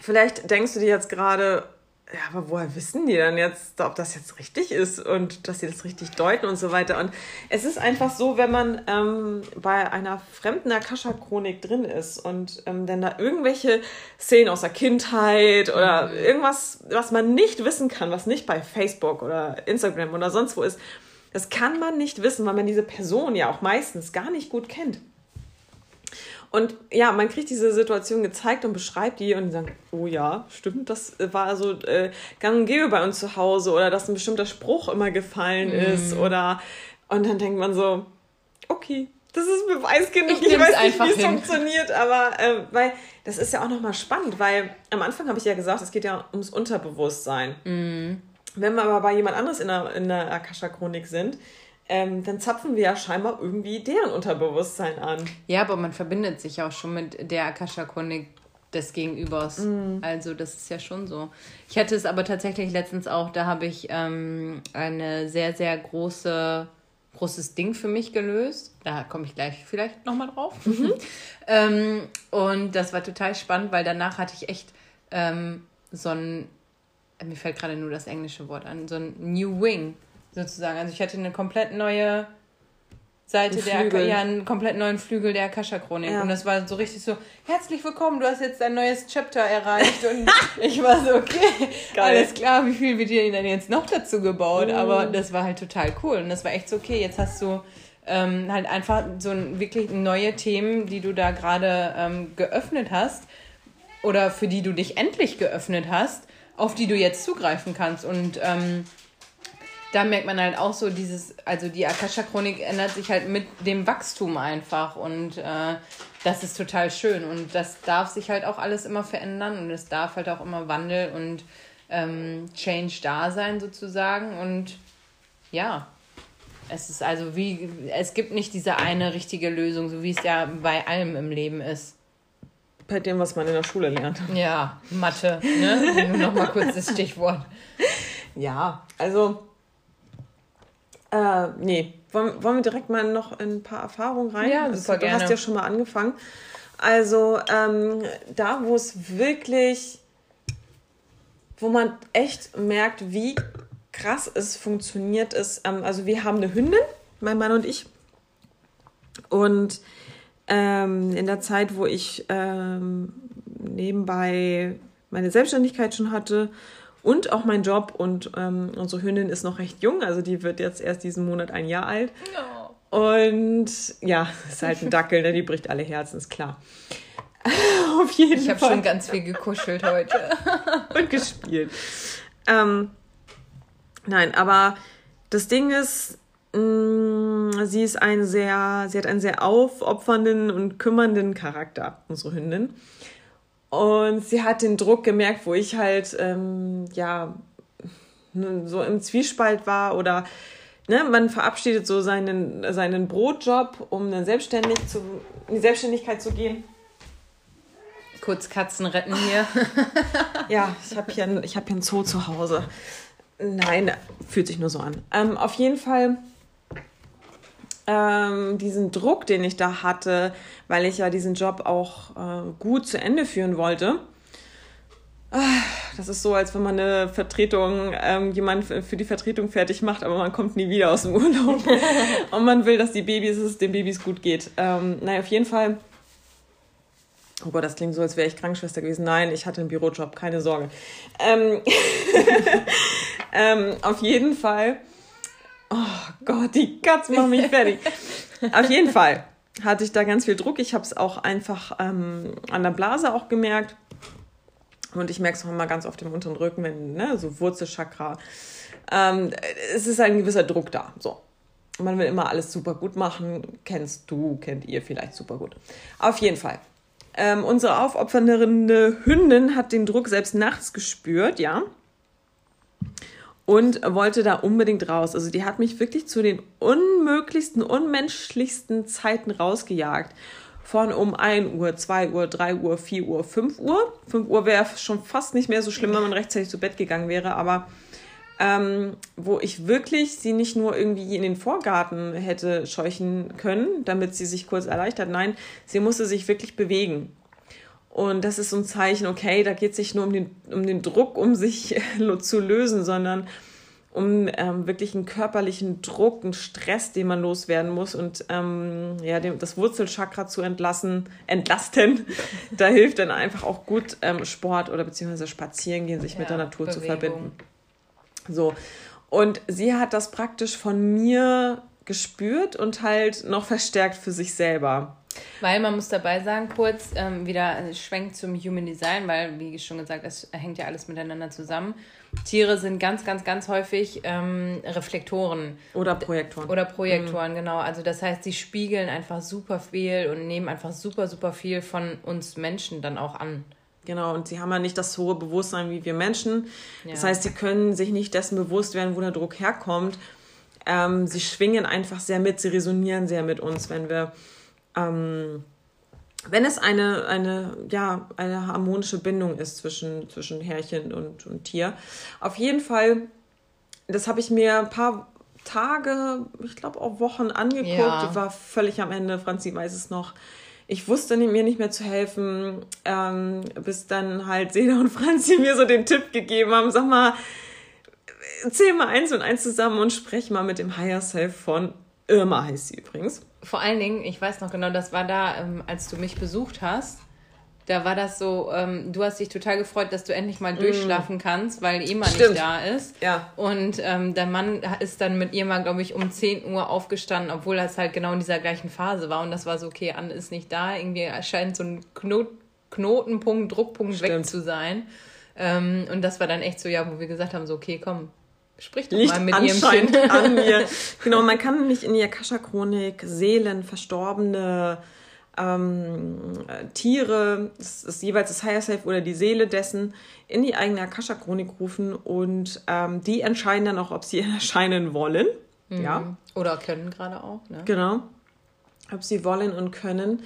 vielleicht denkst du dir jetzt gerade, ja, aber woher wissen die dann jetzt, ob das jetzt richtig ist und dass sie das richtig deuten und so weiter? Und es ist einfach so, wenn man ähm, bei einer fremden Akasha-Chronik drin ist und ähm, dann da irgendwelche Szenen aus der Kindheit oder mhm. irgendwas, was man nicht wissen kann, was nicht bei Facebook oder Instagram oder sonst wo ist, das kann man nicht wissen, weil man diese Person ja auch meistens gar nicht gut kennt. Und ja, man kriegt diese Situation gezeigt und beschreibt die und die sagen, oh ja, stimmt, das war so äh, gang und gäbe bei uns zu Hause oder dass ein bestimmter Spruch immer gefallen mm. ist oder und dann denkt man so, okay, das ist Beweis genug. Ich, ich weiß nicht, wie es funktioniert, aber äh, weil das ist ja auch nochmal spannend, weil am Anfang habe ich ja gesagt, es geht ja ums Unterbewusstsein. Mm. Wenn wir aber bei jemand anderes in der, in der Akasha-Chronik sind, ähm, dann zapfen wir ja scheinbar irgendwie deren Unterbewusstsein an. Ja, aber man verbindet sich auch schon mit der Akasha-Chronik des Gegenübers. Mm. Also das ist ja schon so. Ich hatte es aber tatsächlich letztens auch, da habe ich ähm, eine sehr, sehr große großes Ding für mich gelöst. Da komme ich gleich vielleicht nochmal drauf. Mhm. ähm, und das war total spannend, weil danach hatte ich echt ähm, so ein, mir fällt gerade nur das englische Wort an, so ein New Wing sozusagen. Also ich hatte eine komplett neue Seite ein der ja einen komplett neuen Flügel der Akasha-Chronik. Ja. Und das war so richtig so, herzlich willkommen, du hast jetzt dein neues Chapter erreicht. Und ich war so, okay, Geil. alles klar, wie viel wird dir denn jetzt noch dazu gebaut? Mhm. Aber das war halt total cool. Und das war echt so, okay, jetzt hast du ähm, halt einfach so ein, wirklich neue Themen, die du da gerade ähm, geöffnet hast oder für die du dich endlich geöffnet hast, auf die du jetzt zugreifen kannst. Und ähm, da merkt man halt auch so dieses, also die Akasha-Chronik ändert sich halt mit dem Wachstum einfach und äh, das ist total schön und das darf sich halt auch alles immer verändern und es darf halt auch immer Wandel und ähm, Change da sein sozusagen und ja, es ist also wie, es gibt nicht diese eine richtige Lösung, so wie es ja bei allem im Leben ist. Bei dem, was man in der Schule lernt. Ja, Mathe, ne? Nur noch mal kurz das Stichwort. Ja, also äh, nee. Wollen, wollen wir direkt mal noch in ein paar Erfahrungen rein? Ja, super also, du gerne. hast ja schon mal angefangen. Also ähm, da, wo es wirklich, wo man echt merkt, wie krass es funktioniert, ist, ähm, also wir haben eine Hündin, mein Mann und ich. Und ähm, in der Zeit, wo ich ähm, nebenbei meine Selbstständigkeit schon hatte und auch mein Job und ähm, unsere Hündin ist noch recht jung, also die wird jetzt erst diesen Monat ein Jahr alt. Oh. Und ja, ist halt ein Dackel, ne? die bricht alle Herzen, ist klar. Auf jeden ich Fall. Ich habe schon ganz viel gekuschelt heute. und gespielt. Ähm, nein, aber das Ding ist, mh, mm, sie ist ein sehr, sie hat einen sehr aufopfernden und kümmernden Charakter, unsere Hündin. Und sie hat den Druck gemerkt, wo ich halt, ähm, ja, so im Zwiespalt war oder ne, man verabschiedet so seinen, seinen Brotjob, um dann selbstständig zu, in die Selbstständigkeit zu gehen. Kurz Katzen retten hier. ja, ich habe hier, hab hier ein Zoo zu Hause. Nein, fühlt sich nur so an. Ähm, auf jeden Fall ähm, diesen Druck, den ich da hatte, weil ich ja diesen Job auch äh, gut zu Ende führen wollte. Ah, das ist so, als wenn man eine Vertretung, ähm, jemand für die Vertretung fertig macht, aber man kommt nie wieder aus dem Urlaub. Und man will, dass die Babys, es den Babys gut geht. Ähm, naja, auf jeden Fall. Oh Gott, das klingt so, als wäre ich Krankenschwester gewesen. Nein, ich hatte einen Bürojob, keine Sorge. Ähm, ähm, auf jeden Fall Oh Gott, die Katze macht mich fertig. Auf jeden Fall hatte ich da ganz viel Druck. Ich habe es auch einfach ähm, an der Blase auch gemerkt. Und ich merke es auch immer ganz oft im unteren Rücken, wenn, ne, so Wurzelchakra. Ähm, es ist ein gewisser Druck da. So. Man will immer alles super gut machen. Kennst du, kennt ihr vielleicht super gut. Auf jeden Fall. Ähm, unsere aufopfernde Hündin hat den Druck selbst nachts gespürt, ja und wollte da unbedingt raus. Also die hat mich wirklich zu den unmöglichsten, unmenschlichsten Zeiten rausgejagt. Von um 1 Uhr, 2 Uhr, 3 Uhr, 4 Uhr, 5 Uhr. 5 Uhr wäre schon fast nicht mehr so schlimm, wenn man rechtzeitig zu Bett gegangen wäre, aber ähm, wo ich wirklich sie nicht nur irgendwie in den Vorgarten hätte scheuchen können, damit sie sich kurz erleichtert. Nein, sie musste sich wirklich bewegen. Und das ist so ein Zeichen, okay, da geht es nicht nur um den, um den Druck, um sich zu lösen, sondern um ähm, wirklich einen körperlichen Druck, einen Stress, den man loswerden muss und ähm, ja, dem, das Wurzelchakra zu entlassen, entlasten. da hilft dann einfach auch gut ähm, Sport oder beziehungsweise spazieren gehen, sich ja, mit der Natur Bewegung. zu verbinden. So. Und sie hat das praktisch von mir gespürt und halt noch verstärkt für sich selber. Weil man muss dabei sagen, kurz ähm, wieder schwenkt zum Human Design, weil, wie schon gesagt, es hängt ja alles miteinander zusammen. Tiere sind ganz, ganz, ganz häufig ähm, Reflektoren. Oder Projektoren. Oder Projektoren, mhm. genau. Also das heißt, sie spiegeln einfach super viel und nehmen einfach super, super viel von uns Menschen dann auch an. Genau, und sie haben ja nicht das hohe Bewusstsein wie wir Menschen. Ja. Das heißt, sie können sich nicht dessen bewusst werden, wo der Druck herkommt. Ähm, sie schwingen einfach sehr mit, sie resonieren sehr mit uns, wenn wir ähm, wenn es eine, eine, ja, eine harmonische Bindung ist zwischen, zwischen Herrchen und, und Tier. Auf jeden Fall, das habe ich mir ein paar Tage, ich glaube auch Wochen angeguckt. Ja. War völlig am Ende, Franzi weiß es noch. Ich wusste mir nicht mehr zu helfen, ähm, bis dann halt Seda und Franzi mir so den Tipp gegeben haben, sag mal, zähl mal eins und eins zusammen und sprech mal mit dem Higher Self von Irma heißt sie übrigens. Vor allen Dingen, ich weiß noch genau, das war da, ähm, als du mich besucht hast. Da war das so, ähm, du hast dich total gefreut, dass du endlich mal durchschlafen kannst, weil Ema Stimmt. nicht da ist. Ja. Und ähm, der Mann ist dann mit ihr mal, glaube ich, um 10 Uhr aufgestanden, obwohl das halt genau in dieser gleichen Phase war. Und das war so, okay, Anne ist nicht da. Irgendwie scheint so ein Knot Knotenpunkt, Druckpunkt weg Stimmt. zu sein. Ähm, und das war dann echt so, ja, wo wir gesagt haben, so, okay, komm, sprich doch Liegt mal mit ihrem Kind. an mir. Genau, man kann nämlich in die Akasha-Chronik Seelen, Verstorbene, ähm, äh, Tiere, das ist jeweils das Higher Self oder die Seele dessen, in die eigene Akasha-Chronik rufen und ähm, die entscheiden dann auch, ob sie erscheinen wollen. Ja, Oder können gerade auch, ne? genau. Ob sie wollen und können.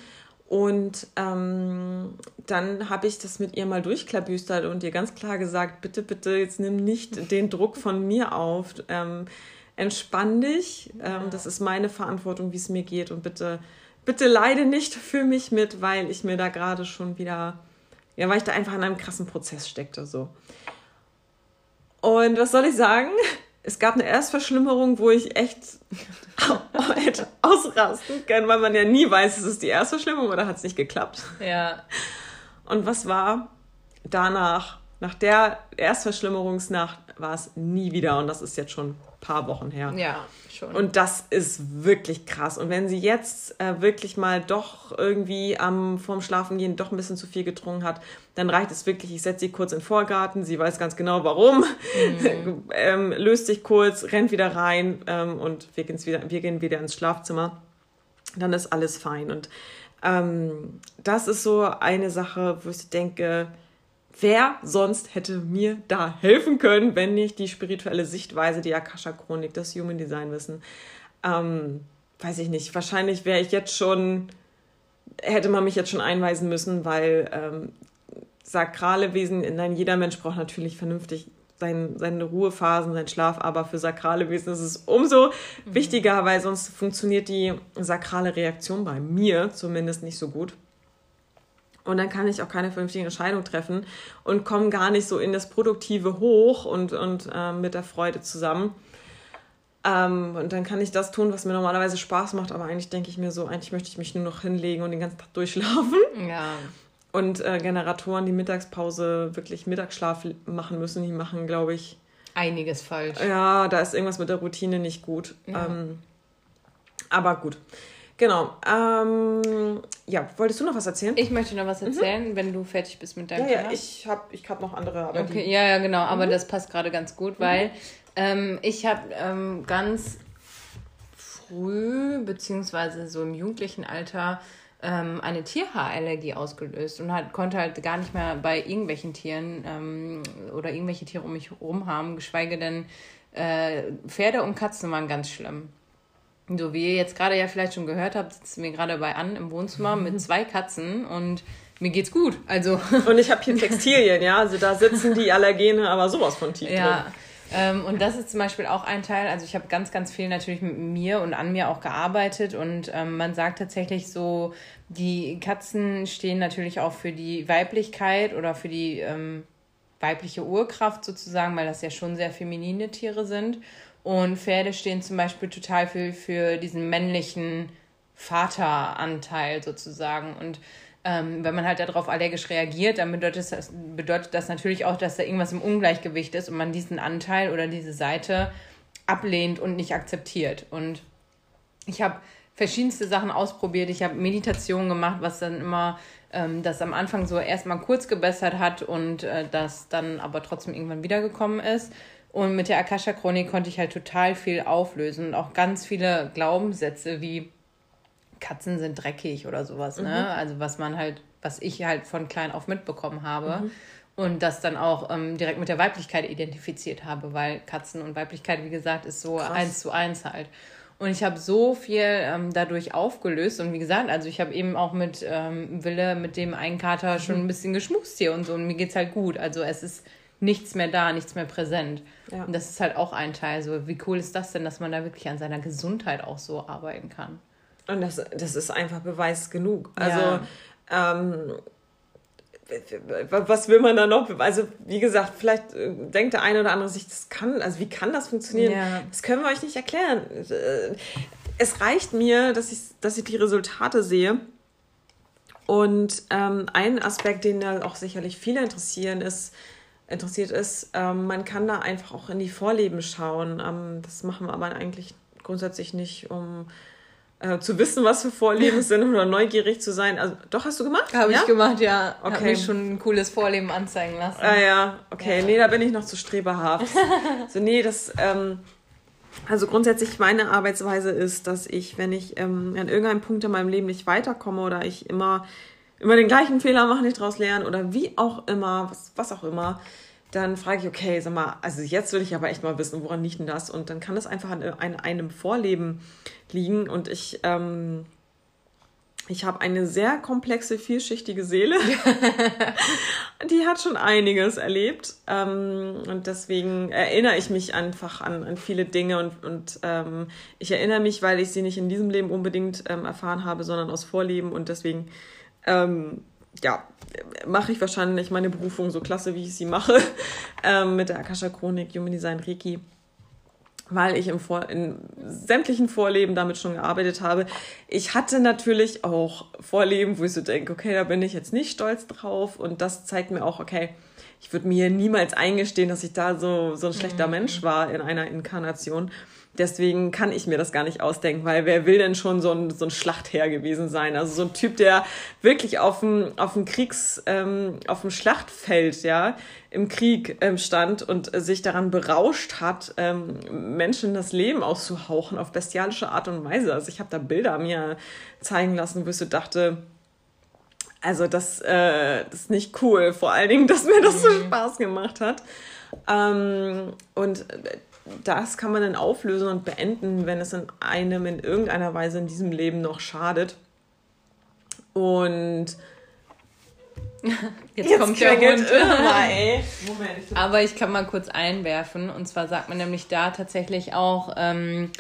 Und ähm, dann habe ich das mit ihr mal durchklabüstert und ihr ganz klar gesagt, bitte, bitte, jetzt nimm nicht den Druck von mir auf. Ähm, entspann dich. Ähm, das ist meine Verantwortung, wie es mir geht. Und bitte, bitte leide nicht für mich mit, weil ich mir da gerade schon wieder, ja, weil ich da einfach in einem krassen Prozess steckte. So. Und was soll ich sagen? Es gab eine Erstverschlimmerung, wo ich echt hätte ausrasten können, weil man ja nie weiß, ist es die Erstverschlimmerung oder hat es nicht geklappt. Ja. Und was war danach? Nach der Erstverschlimmerungsnacht war es nie wieder und das ist jetzt schon paar Wochen her. Ja, schon. Und das ist wirklich krass. Und wenn sie jetzt äh, wirklich mal doch irgendwie am vorm Schlafengehen doch ein bisschen zu viel getrunken hat, dann reicht es wirklich. Ich setze sie kurz in den Vorgarten. Sie weiß ganz genau, warum. ähm, löst sich kurz, rennt wieder rein ähm, und wir, gehen's wieder, wir gehen wieder ins Schlafzimmer. Dann ist alles fein. Und ähm, das ist so eine Sache, wo ich denke, wer sonst hätte mir da helfen können, wenn nicht die spirituelle Sichtweise, die Akasha-Chronik, das Human Design Wissen. Ähm, weiß ich nicht. Wahrscheinlich wäre ich jetzt schon, hätte man mich jetzt schon einweisen müssen, weil ähm, sakrale Wesen, nein, jeder Mensch braucht natürlich vernünftig sein, seine Ruhephasen, seinen Schlaf, aber für sakrale Wesen ist es umso wichtiger, weil sonst funktioniert die sakrale Reaktion bei mir zumindest nicht so gut. Und dann kann ich auch keine vernünftige Entscheidung treffen und komme gar nicht so in das Produktive hoch und, und äh, mit der Freude zusammen. Ähm, und dann kann ich das tun, was mir normalerweise Spaß macht, aber eigentlich denke ich mir so, eigentlich möchte ich mich nur noch hinlegen und den ganzen Tag durchschlafen. ja. Und äh, Generatoren, die Mittagspause wirklich Mittagsschlaf machen müssen, die machen, glaube ich, Einiges falsch. ja, da ist irgendwas mit der Routine nicht gut. Ja. Ähm, aber gut. Genau. Ähm, ja, wolltest du noch was erzählen? Ich möchte noch was erzählen, wenn du fertig bist mit ja, deinem ja, Thema. ich habe ich hab noch andere, aber Okay, die, ja, ja, genau, aber das passt gerade ganz gut, weil ähm, ich habe ähm, ganz früh, beziehungsweise so im jugendlichen Alter, ähm, eine Tierhaarallergie ausgelöst und halt, konnte halt gar nicht mehr bei irgendwelchen Tieren ähm, oder irgendwelche Tiere um mich herum haben, geschweige denn äh, Pferde und Katzen waren ganz schlimm. So wie ihr jetzt gerade ja vielleicht schon gehört habt, sitzen wir gerade bei an im Wohnzimmer mit zwei Katzen und mir geht's gut. Also Und ich habe hier Textilien, ja, also da sitzen die Allergene aber sowas von tief Ja, drin. ähm, und das ist zum Beispiel auch ein Teil. Also ich habe ganz, ganz viel natürlich mit mir und an mir auch gearbeitet und ähm, man sagt tatsächlich so, die Katzen stehen natürlich auch für die Weiblichkeit oder für die ähm, weibliche Urkraft sozusagen, weil das ja schon sehr feminine Tiere sind. Und Pferde stehen zum Beispiel total für, für diesen männlichen Vateranteil sozusagen. Und ähm, wenn man halt darauf allergisch reagiert, dann bedeutet das, bedeutet das natürlich auch, dass da irgendwas im Ungleichgewicht ist und man diesen Anteil oder diese Seite ablehnt und nicht akzeptiert. Und ich habe verschiedenste Sachen ausprobiert. Ich habe Meditation gemacht, was dann immer ähm, das am Anfang so erstmal kurz gebessert hat und äh, das dann aber trotzdem irgendwann wiedergekommen ist. Und mit der Akasha-Chronik konnte ich halt total viel auflösen und auch ganz viele Glaubenssätze wie Katzen sind dreckig oder sowas, ne? Also was man halt, was ich halt von klein auf mitbekommen habe. Und das dann auch ähm, direkt mit der Weiblichkeit identifiziert habe, weil Katzen und Weiblichkeit, wie gesagt, ist so eins zu eins halt. Und ich habe so viel ähm, dadurch aufgelöst. Und wie gesagt, also ich habe eben auch mit ähm, Wille, mit dem einen Kater schon ein bisschen geschmust hier und so. Und mir geht's halt gut. Also es ist nichts mehr da, nichts mehr präsent. Ja. Und das ist halt auch ein Teil. So, wie cool ist das denn, dass man da wirklich an seiner Gesundheit auch so arbeiten kann? Und das, das ist einfach Beweis genug. Also, Ja. ähm, was will man da noch? Also, wie gesagt, vielleicht äh, denkt der eine oder andere sich, das kann, also wie kann das funktionieren? Ja. Das können wir euch nicht erklären. Äh, es reicht mir, dass ich, dass ich die Resultate sehe. Und ähm, ein Aspekt, den da auch sicherlich viele interessieren, ist, interessiert ist, ähm, man kann da einfach auch in die Vorleben schauen. Ähm, das machen wir aber eigentlich grundsätzlich nicht, um äh, zu wissen, was für Vorleben sind oder neugierig zu sein. Also, doch, hast du gemacht? Habe ja? ich gemacht, ja. Okay. Habe mir schon ein cooles Vorleben anzeigen lassen. Ah ja, okay. Ja. Nee, da bin ich noch zu streberhaft. so, nee, das... Ähm, also grundsätzlich meine Arbeitsweise ist, dass ich, wenn ich ähm, an irgendeinem Punkt in meinem Leben nicht weiterkomme oder ich immer, immer den gleichen Fehler mache, nicht daraus lernen oder wie auch immer, was, was auch immer, dann frage ich, okay, sag mal, also jetzt will ich aber echt mal wissen, woran liegt denn das? Und dann kann das einfach an, an einem Vorleben liegen und ich ähm, ich habe eine sehr komplexe, vielschichtige Seele. die hat schon einiges erlebt. Ähm, und deswegen erinnere ich mich einfach an, an viele Dinge. Und, und ähm, ich erinnere mich, weil ich sie nicht in diesem Leben unbedingt ähm, erfahren habe, sondern aus Vorleben. Und deswegen, ähm, ja, mache ich wahrscheinlich meine Berufung so klasse, wie ich sie mache. Ähm, mit der Akasha Chronik, Human Design Reiki weil ich im Vor in sämtlichen Vorleben damit schon gearbeitet habe. Ich hatte natürlich auch Vorleben, wo ich so denke, okay, da bin ich jetzt nicht stolz drauf und das zeigt mir auch, okay, ich würde mir niemals eingestehen, dass ich da so, so ein schlechter mhm. Mensch war in einer Inkarnation. Deswegen kann ich mir das gar nicht ausdenken, weil wer will denn schon so ein, so ein Schlachtherr gewesen sein? Also so ein Typ, der wirklich auf dem, auf dem Kriegs, ähm, auf dem Schlachtfeld, ja, im Krieg ähm, stand und sich daran berauscht hat, ähm, Menschen das Leben auszuhauchen auf bestialische Art und Weise. Also ich habe da Bilder mir zeigen lassen, wo ich so dachte, also das, äh, das ist nicht cool. Vor allen Dingen, dass mir das so mhm. Spaß gemacht hat. Ähm, und das kann man dann auflösen und beenden, wenn es in einem in irgendeiner Weise in diesem Leben noch schadet. Und Jetzt, Jetzt kommt der Hund. Moment. Aber ich kann mal kurz einwerfen. Und zwar sagt man nämlich da tatsächlich auch, ähm,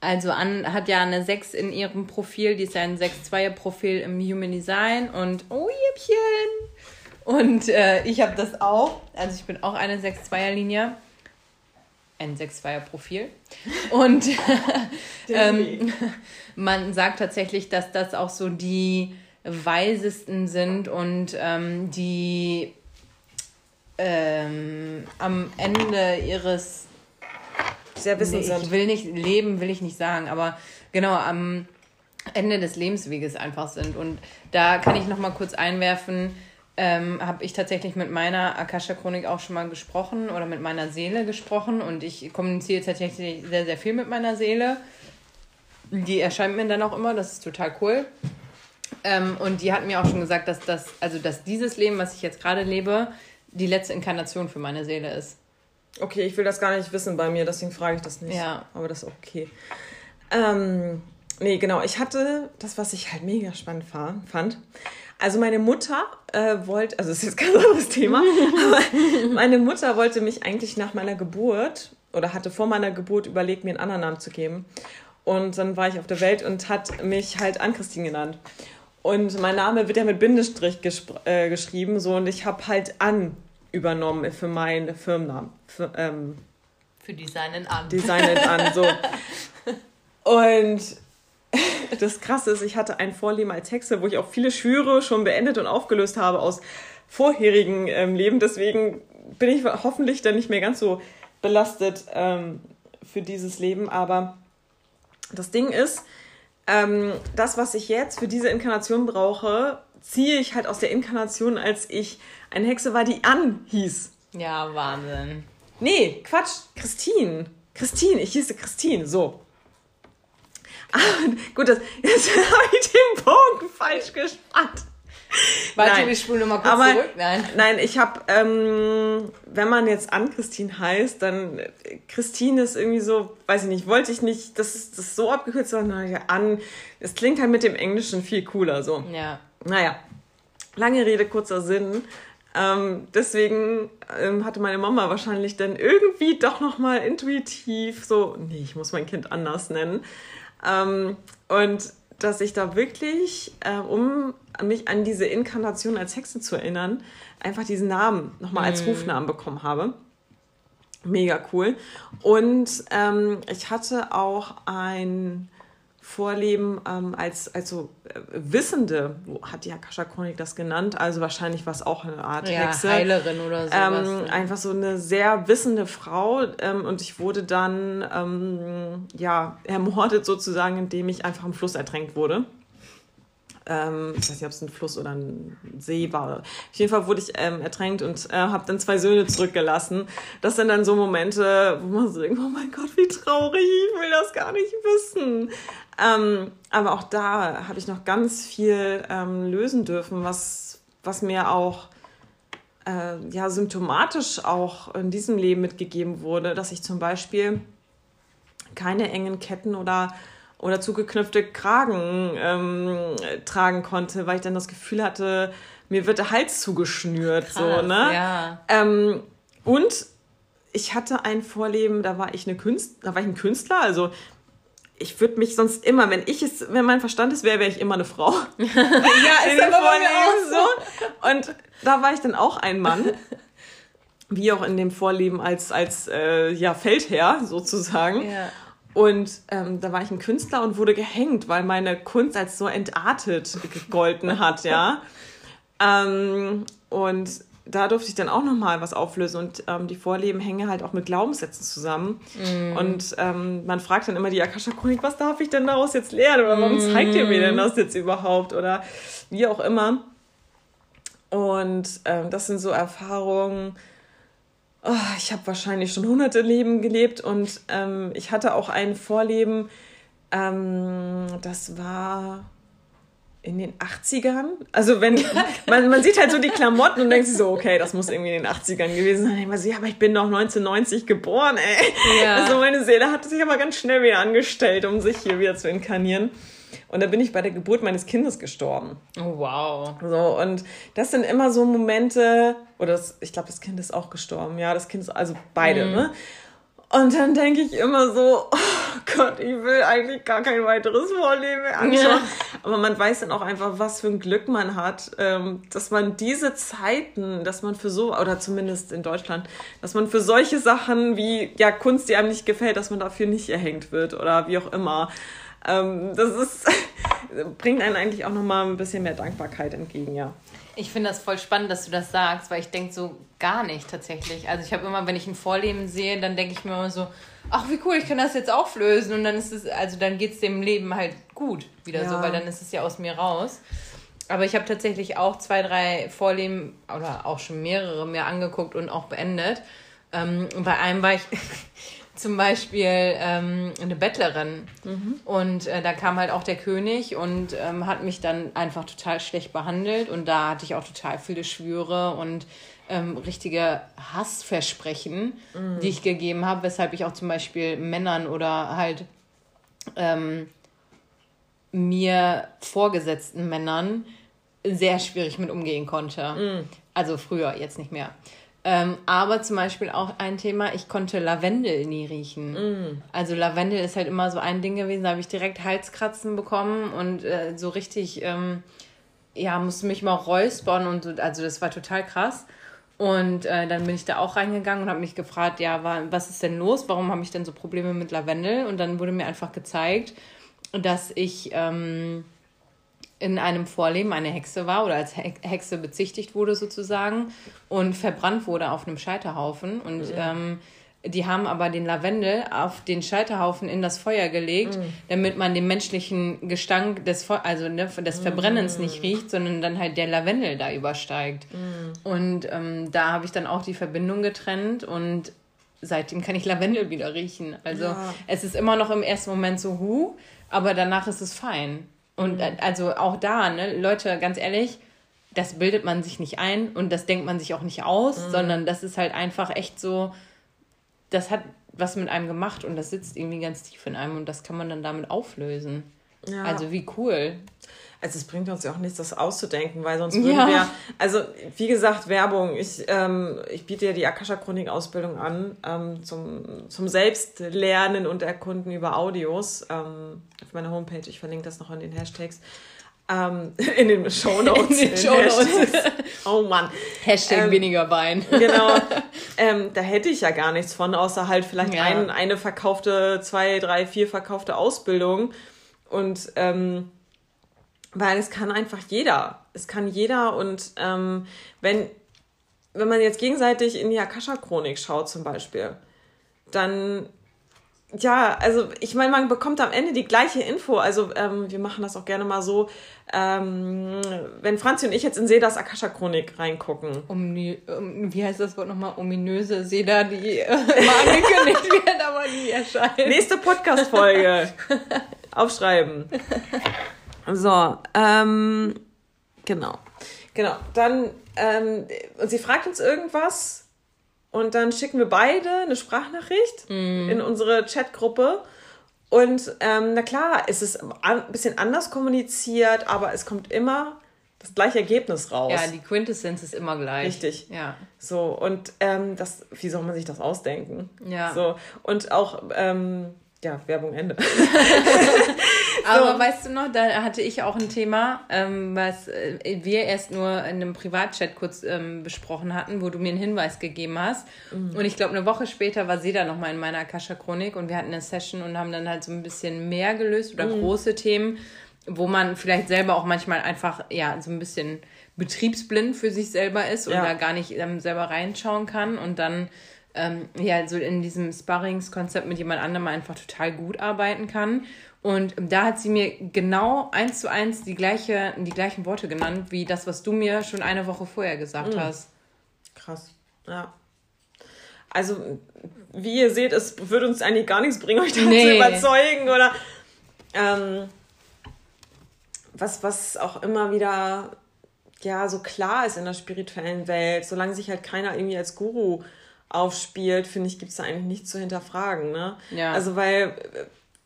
also Anne hat ja eine 6 in ihrem Profil, die ist ja ein 6-2er-Profil im Human Design und oh Jäppchen. Und äh, ich habe das auch. Also ich bin auch eine 6-2er-Linie ein 6-2er-Profil. Und ähm, man sagt tatsächlich, dass das auch so die weisesten sind und ähm, die ähm, am Ende ihres sehr wissen nee, Ich will nicht leben, will ich nicht sagen, aber genau am Ende des Lebensweges einfach sind. Und da kann ich noch mal kurz einwerfen, ähm, habe ich tatsächlich mit meiner Akasha-Chronik auch schon mal gesprochen oder mit meiner Seele gesprochen und ich kommuniziere tatsächlich sehr, sehr viel mit meiner Seele. Die erscheint mir dann auch immer, das ist total cool. Ähm, und die hat mir auch schon gesagt, dass das, also dass dieses Leben, was ich jetzt gerade lebe, die letzte Inkarnation für meine Seele ist. Okay, ich will das gar nicht wissen bei mir, deswegen frage ich das nicht. Ja. Aber das ist okay. Ähm, nee, genau. Ich hatte das, was ich halt mega spannend fand. Also meine Mutter äh, wollte, also das ist jetzt kein anderes Thema, aber meine Mutter wollte mich eigentlich nach meiner Geburt oder hatte vor meiner Geburt überlegt, mir einen anderen Namen zu geben. Und dann war ich auf der Welt und hat mich halt Ann-Christine genannt. Und mein Name wird ja mit Bindestrich äh, geschrieben, so und ich habe halt An übernommen für meinen Firmennamen. Für, ähm, für Designen an. Designen an, so. Und das Krasse ist, ich hatte ein Vorleben als Hexe, wo ich auch viele Schwüre schon beendet und aufgelöst habe aus vorherigen ähm, Leben. Deswegen bin ich hoffentlich dann nicht mehr ganz so belastet ähm, für dieses Leben. Aber das Ding ist, ähm, das, was ich jetzt für diese Inkarnation brauche, ziehe ich halt aus der Inkarnation, als ich eine Hexe war, die Ann hieß. Ja, Wahnsinn. Nee, Quatsch, Christine. Christine, ich hieße Christine, so. Ah, gut, das, jetzt habe ich den Bogen falsch gespannt. Warte, nein. wir spulen nochmal kurz Aber, zurück. Nein, nein ich habe, ähm, wenn man jetzt an Christine heißt, dann Christine ist irgendwie so, weiß ich nicht, wollte ich nicht, dass das, das so abgekürzt, sondern ja, an, es klingt halt mit dem Englischen viel cooler so. Ja. Naja, lange Rede, kurzer Sinn. Ähm, deswegen ähm, hatte meine Mama wahrscheinlich dann irgendwie doch nochmal intuitiv so, nee, ich muss mein Kind anders nennen. Ähm, und dass ich da wirklich, äh, um mich an diese Inkarnation als Hexe zu erinnern, einfach diesen Namen nochmal als mhm. Rufnamen bekommen habe. Mega cool. Und ähm, ich hatte auch ein Vorleben ähm, als, als so äh, Wissende, wo hat die Akasha Chronik das genannt? Also wahrscheinlich war es auch eine Art ja, Hexe. Heilerin oder so. Ähm, einfach so eine sehr wissende Frau ähm, und ich wurde dann ähm, ja ermordet sozusagen, indem ich einfach im Fluss ertränkt wurde. Ähm, ich weiß nicht, ob es ein Fluss oder ein See war. Auf jeden Fall wurde ich ähm, ertränkt und äh, habe dann zwei Söhne zurückgelassen. Das sind dann so Momente, wo man so denkt, oh mein Gott, wie traurig, ich will das gar nicht wissen. Ähm, aber auch da habe ich noch ganz viel ähm, lösen dürfen, was, was mir auch äh, ja, symptomatisch auch in diesem Leben mitgegeben wurde, dass ich zum Beispiel keine engen Ketten oder oder zugeknüpfte Kragen ähm, tragen konnte, weil ich dann das Gefühl hatte, mir wird der Hals zugeschnürt. Krass, so, ne? Ja. Ähm, und ich hatte ein Vorleben, da war ich eine Künstler, da war ich ein Künstler, also ich würde mich sonst immer, wenn ich es, wenn mein Verstand es wäre, wäre ich immer eine Frau. ja, ist aber Vorleben so. Und da war ich dann auch ein Mann. Wie auch in dem Vorleben als, als äh, ja, Feldherr sozusagen. Ja. Und ähm, da war ich ein Künstler und wurde gehängt, weil meine Kunst als so entartet gegolten hat, ja. ähm, und da durfte ich dann auch nochmal was auflösen und ähm, die Vorleben hängen halt auch mit Glaubenssätzen zusammen. Mm. Und ähm, man fragt dann immer die Akasha Chronik, was darf ich denn daraus jetzt lernen? Oder warum mm. zeigt ihr mir denn das jetzt überhaupt? Oder wie auch immer. Und ähm, das sind so Erfahrungen, oh, ich habe wahrscheinlich schon hunderte Leben gelebt und ähm, ich hatte auch ein Vorleben, ähm, das war in den 80ern. Also wenn man, man sieht halt so die Klamotten und denkt sich so, okay, das muss irgendwie in den 80ern gewesen sein. Ich so, ja, aber ich bin doch 1990 geboren, ey. Ja. Also meine Seele hat sich aber ganz schnell wieder angestellt, um sich hier wieder zu inkarnieren. Und da bin ich bei der Geburt meines Kindes gestorben. Oh, wow. So, und das sind immer so Momente, oder das, ich glaube, das Kind ist auch gestorben. Ja, das Kind ist, also beide, mhm. ne? Und dann denke ich immer so, oh Gott, ich will eigentlich gar kein weiteres Vorleben mehr anschauen. Ja. Aber man weiß dann auch einfach, was für ein Glück man hat, ähm, dass man diese Zeiten, dass man für so, oder zumindest in Deutschland, dass man für solche Sachen wie ja Kunst, die einem nicht gefällt, dass man dafür nicht erhängt wird oder wie auch immer. Ähm, das ist, bringt einen eigentlich auch nochmal ein bisschen mehr Dankbarkeit entgegen, ja. Ich finde das voll spannend, dass du das sagst, weil ich denke so gar nicht tatsächlich. Also ich habe immer, wenn ich ein Vorleben sehe, dann denke ich mir immer so, ach wie cool, ich kann das jetzt auflösen und dann ist es, also dann geht es dem Leben halt gut wieder ja. so, weil dann ist es ja aus mir raus. Aber ich habe tatsächlich auch zwei, drei Vorleben oder auch schon mehrere mir angeguckt und auch beendet. Ähm, bei einem war ich, zum Beispiel ähm, eine Bettlerin. Mhm. Und äh, da kam halt auch der König und ähm, hat mich dann einfach total schlecht behandelt. Und da hatte ich auch total viele Schwüre und ähm, richtige Hassversprechen, mhm. die ich gegeben habe, weshalb ich auch zum Beispiel Männern oder halt ähm, mir vorgesetzten Männern sehr schwierig mit umgehen konnte. Mhm. Also früher, jetzt nicht mehr. Ähm, aber zum Beispiel auch ein Thema, ich konnte Lavendel nie riechen. Mm. Also Lavendel ist halt immer so ein Ding gewesen, da habe ich direkt Halskratzen bekommen und äh, so richtig, ähm, ja, musste mich mal räuspern und so, also das war total krass. Und äh, dann bin ich da auch reingegangen und habe mich gefragt, ja, was ist denn los? Warum habe ich denn so Probleme mit Lavendel? Und dann wurde mir einfach gezeigt, dass ich ähm, in einem Vorleben eine Hexe war oder als Hexe bezichtigt wurde sozusagen und verbrannt wurde auf einem Scheiterhaufen. Und mhm. ähm, die haben aber den Lavendel auf den Scheiterhaufen in das Feuer gelegt, mhm. damit man den menschlichen Gestank des, Fe also ne, des Verbrennens mhm. nicht riecht, sondern dann halt der Lavendel da übersteigt. Mhm. Und ähm, da habe ich dann auch die Verbindung getrennt und seitdem kann ich Lavendel wieder riechen. Also ja. es ist immer noch im ersten Moment so hu, aber danach ist es fein. Und mhm. also auch da, ne, Leute, ganz ehrlich, das bildet man sich nicht ein und das denkt man sich auch nicht aus, mhm. sondern das ist halt einfach echt so, das hat was mit einem gemacht und das sitzt irgendwie ganz tief in einem und das kann man dann damit auflösen. Ja. Also wie cool. Also es bringt uns ja auch nichts, das auszudenken, weil sonst würden ja. wir, also wie gesagt, Werbung. Ich, ähm, ich biete ja die Akasha-Chronik-Ausbildung an ähm, zum, zum Selbstlernen und Erkunden über Audios ähm, auf meiner Homepage. Ich verlinke das noch in den Hashtags. Ähm, in den Shownotes. In den Shownotes. oh Mann. Hashtag ähm, weniger Wein. genau. Ähm, da hätte ich ja gar nichts von, außer halt vielleicht ja. ein, eine verkaufte, zwei, drei, vier verkaufte Ausbildung. Und ähm, weil es kann einfach jeder. Es kann jeder und ähm, wenn, wenn man jetzt gegenseitig in die Akasha-Chronik schaut zum Beispiel, dann ja, also ich meine, man bekommt am Ende die gleiche Info. Also ähm, wir machen das auch gerne mal so, ähm, wenn Franzi und ich jetzt in Sedas Akasha-Chronik reingucken. Omni, um, wie heißt das Wort nochmal? Ominöse Seda, die äh, immer angekündigt wird, aber nie erscheint. Nächste Podcast-Folge. Aufschreiben. So, ähm, genau. Genau, dann, ähm, und sie fragt uns irgendwas und dann schicken wir beide eine Sprachnachricht mm. in unsere Chatgruppe. Und ähm, na klar, es ist ein bisschen anders kommuniziert, aber es kommt immer das gleiche Ergebnis raus. Ja, die Quintessenz ist immer gleich. Richtig. Ja. So, und ähm, das, wie soll man sich das ausdenken? Ja. So, und auch, ähm, ja, Werbung Ende. Aber weißt du noch, da hatte ich auch ein Thema, ähm, was äh, wir erst nur in einem Privatchat kurz ähm, besprochen hatten, wo du mir einen Hinweis gegeben hast. Mhm. Und ich glaube, eine Woche später war sie da nochmal in meiner Akasha-Chronik und wir hatten eine Session und haben dann halt so ein bisschen mehr gelöst oder mhm. große Themen, wo man vielleicht selber auch manchmal einfach, ja, so ein bisschen betriebsblind für sich selber ist und ja. da gar nicht ähm, selber reinschauen kann und dann ähm, ja, so in diesem Sparringskonzept mit jemand anderem einfach total gut arbeiten kann. Und da hat sie mir genau eins zu eins die, gleiche, die gleichen Worte genannt, wie das, was du mir schon eine Woche vorher gesagt mhm. hast. Krass, ja. Also, wie ihr seht, es würde uns eigentlich gar nichts bringen, euch da nee. zu überzeugen oder ähm, was, was auch immer wieder ja so klar ist in der spirituellen Welt, solange sich halt keiner irgendwie als Guru aufspielt, finde ich, gibt es da eigentlich nichts zu hinterfragen. Ne? Ja. Also, weil,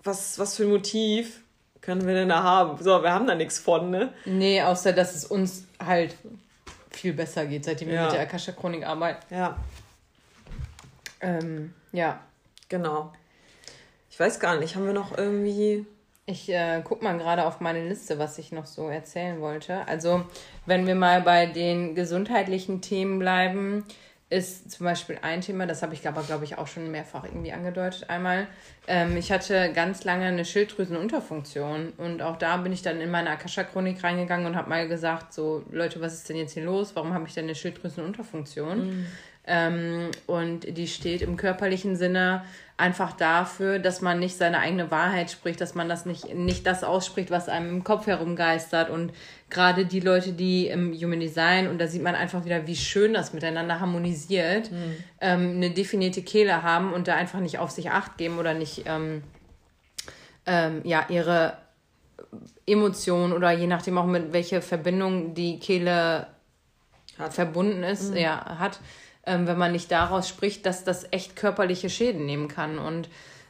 was, was für ein Motiv können wir denn da haben? So, wir haben da nichts von, ne? Nee, außer dass es uns halt viel besser geht, seitdem wir mit der Akasha-Chronik arbeiten. Ja. Ähm, ja. Genau. Ich weiß gar nicht, haben wir noch irgendwie. Ich äh, guck mal gerade auf meine Liste, was ich noch so erzählen wollte. Also, wenn wir mal bei den gesundheitlichen Themen bleiben, ist zum Beispiel ein Thema, das habe ich aber, glaube ich, auch schon mehrfach irgendwie angedeutet einmal. Ähm, ich hatte ganz lange eine Schilddrüsenunterfunktion und auch da bin ich dann in meine Akasha-Chronik reingegangen und habe mal gesagt, so Leute, was ist denn jetzt hier los? Warum habe ich denn eine Schilddrüsenunterfunktion? Mhm. Ähm, und die steht im körperlichen Sinne einfach dafür, dass man nicht seine eigene Wahrheit spricht, dass man das nicht, nicht das ausspricht, was einem im Kopf herumgeistert. Und gerade die Leute, die im Human Design, und da sieht man einfach wieder, wie schön das miteinander harmonisiert, mhm. ähm, eine definierte Kehle haben und da einfach nicht auf sich acht geben oder nicht ähm, ähm, ja, ihre Emotionen oder je nachdem auch mit welcher Verbindung die Kehle hat. verbunden ist, mhm. ja, hat ähm, wenn man nicht daraus spricht, dass das echt körperliche Schäden nehmen kann. Und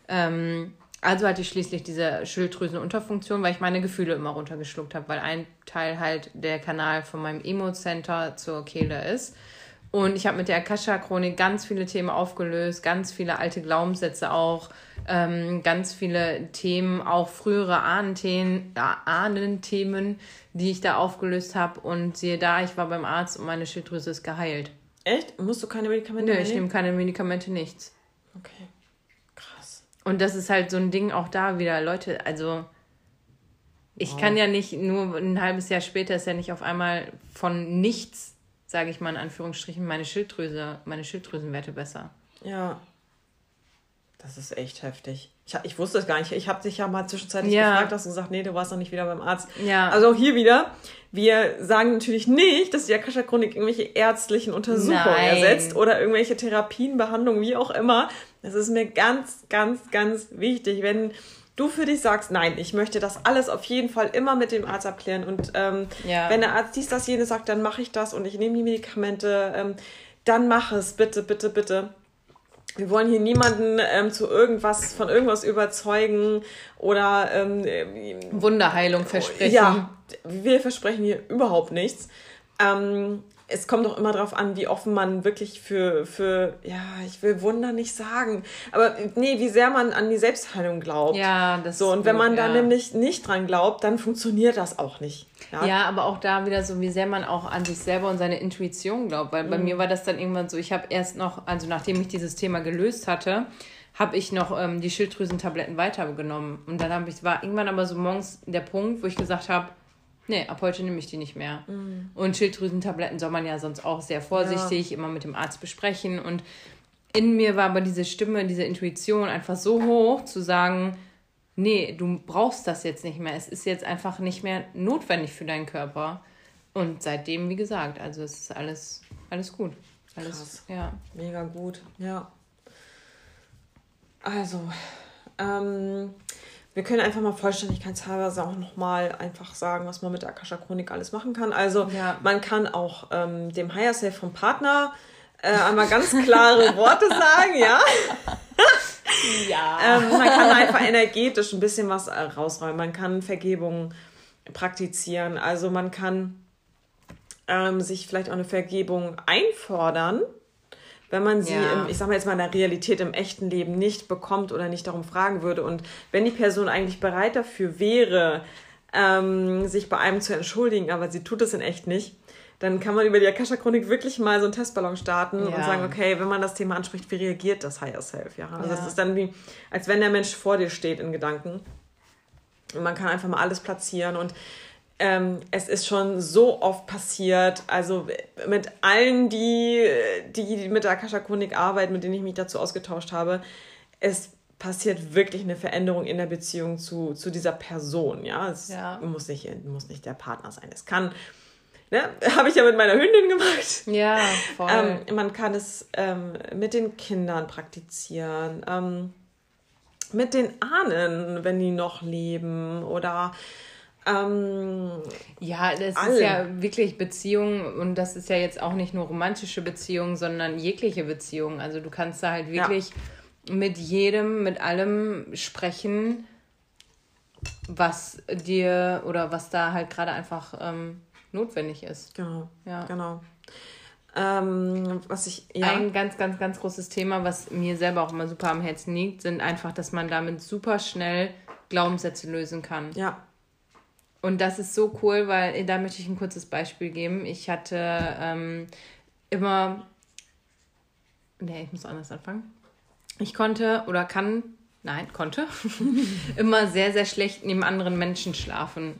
ähm, also hatte ich schließlich diese Schilddrüsenunterfunktion, weil ich meine Gefühle immer runtergeschluckt habe, weil ein Teil halt der Kanal von meinem Emo-Center zur Kehle ist. Und ich habe mit der Akasha-Chronik ganz viele Themen aufgelöst, ganz viele alte Glaubenssätze auch, ähm, ganz viele Themen, auch frühere Ahnenthemen, äh, Ahnenthemen, die ich da aufgelöst habe. Und siehe da, ich war beim Arzt und meine Schilddrüse ist geheilt. Echt? Musst du keine Medikamente Nö, ich nehme keine Medikamente, nichts. Okay. Und das ist halt so ein Ding auch da wieder, Leute, also ich wow. kann ja nicht nur ein halbes Jahr später ist ja nicht auf einmal von nichts, sage ich mal in Anführungsstrichen, meine Schilddrüse, meine Schilddrüsenwerte besser. Ja. Das ist echt heftig. Ich, ich wusste es gar nicht. Ich habe dich ja mal zwischenzeitlich ja. gefragt, hast du gesagt, nee, du warst noch nicht wieder beim Arzt. Ja. Also auch hier wieder, wir sagen natürlich nicht, dass die Akasha-Chronik irgendwelche ärztlichen Untersuchungen Nein. ersetzt oder irgendwelche Therapien, Behandlungen, wie auch immer. Das ist mir ganz, ganz, ganz wichtig. Wenn du für dich sagst, nein, ich möchte das alles auf jeden Fall immer mit dem Arzt abklären und ähm, ja. wenn der Arzt dies, das, jenes sagt, dann mache ich das und ich nehme die Medikamente, ähm, dann mach es, bitte, bitte, bitte wir wollen hier niemanden ähm, zu irgendwas, von irgendwas überzeugen oder ähm, Wunderheilung versprechen. Ja, wir versprechen hier überhaupt nichts. Ähm, es kommt doch immer darauf an, wie offen man wirklich für, für, ja, ich will Wunder nicht sagen, aber nee, wie sehr man an die Selbstheilung glaubt. Ja, das So, und wenn man ja. da nämlich nicht dran glaubt, dann funktioniert das auch nicht. Ja? ja, aber auch da wieder so, wie sehr man auch an sich selber und seine Intuition glaubt, weil mhm. bei mir war das dann irgendwann so, ich habe erst noch, also nachdem ich dieses Thema gelöst hatte, habe ich noch ähm, die Schilddrüsentabletten weitergenommen. Und dann ich, war irgendwann aber so morgens der Punkt, wo ich gesagt habe, nee, ab heute nehme ich die nicht mehr. Mhm. Und Schilddrüsentabletten soll man ja sonst auch sehr vorsichtig ja. immer mit dem Arzt besprechen. Und in mir war aber diese Stimme, diese Intuition einfach so hoch, zu sagen, nee, du brauchst das jetzt nicht mehr. Es ist jetzt einfach nicht mehr notwendig für deinen Körper. Und seitdem, wie gesagt, also es ist alles, alles gut. Alles, Krass. ja. Mega gut, ja. Also, ähm, wir können einfach mal vollständigkeitshalber auch nochmal einfach sagen, was man mit der Akasha Chronik alles machen kann. Also, ja. man kann auch ähm, dem Higher Self vom Partner äh, einmal ganz klare Worte sagen, ja. ja. Ähm, man kann einfach energetisch ein bisschen was äh, rausräumen. Man kann Vergebung praktizieren. Also man kann ähm, sich vielleicht auch eine Vergebung einfordern, wenn man sie, ja. im, ich sag mal jetzt mal in der Realität im echten Leben nicht bekommt oder nicht darum fragen würde. Und wenn die Person eigentlich bereit dafür wäre, ähm, sich bei einem zu entschuldigen, aber sie tut es in echt nicht, dann kann man über die Akasha-Chronik wirklich mal so einen Testballon starten ja. und sagen, okay, wenn man das Thema anspricht, wie reagiert das Higher Self? Ja? Also ja. das ist dann wie, als wenn der Mensch vor dir steht in Gedanken. Und man kann einfach mal alles platzieren und ähm, es ist schon so oft passiert, also mit allen, die, die mit der Akasha-Chronik arbeiten, mit denen ich mich dazu ausgetauscht habe, es passiert wirklich eine Veränderung in der Beziehung zu, zu dieser Person. Ja, es ja. Muss, nicht, muss nicht der Partner sein. Es kann Ne? Habe ich ja mit meiner Hündin gemacht. Ja, voll. Ähm, man kann es ähm, mit den Kindern praktizieren, ähm, mit den Ahnen, wenn die noch leben oder ähm, ja, das alle. ist ja wirklich Beziehung und das ist ja jetzt auch nicht nur romantische Beziehung, sondern jegliche Beziehung. Also du kannst da halt wirklich ja. mit jedem, mit allem sprechen, was dir oder was da halt gerade einfach ähm, notwendig ist. Genau. Ja. Genau. Ähm, was ich, ja. Ein ganz, ganz, ganz großes Thema, was mir selber auch immer super am Herzen liegt, sind einfach, dass man damit super schnell Glaubenssätze lösen kann. Ja. Und das ist so cool, weil da möchte ich ein kurzes Beispiel geben. Ich hatte ähm, immer. Nee, ich muss anders anfangen. Ich konnte oder kann, nein, konnte, immer sehr, sehr schlecht neben anderen Menschen schlafen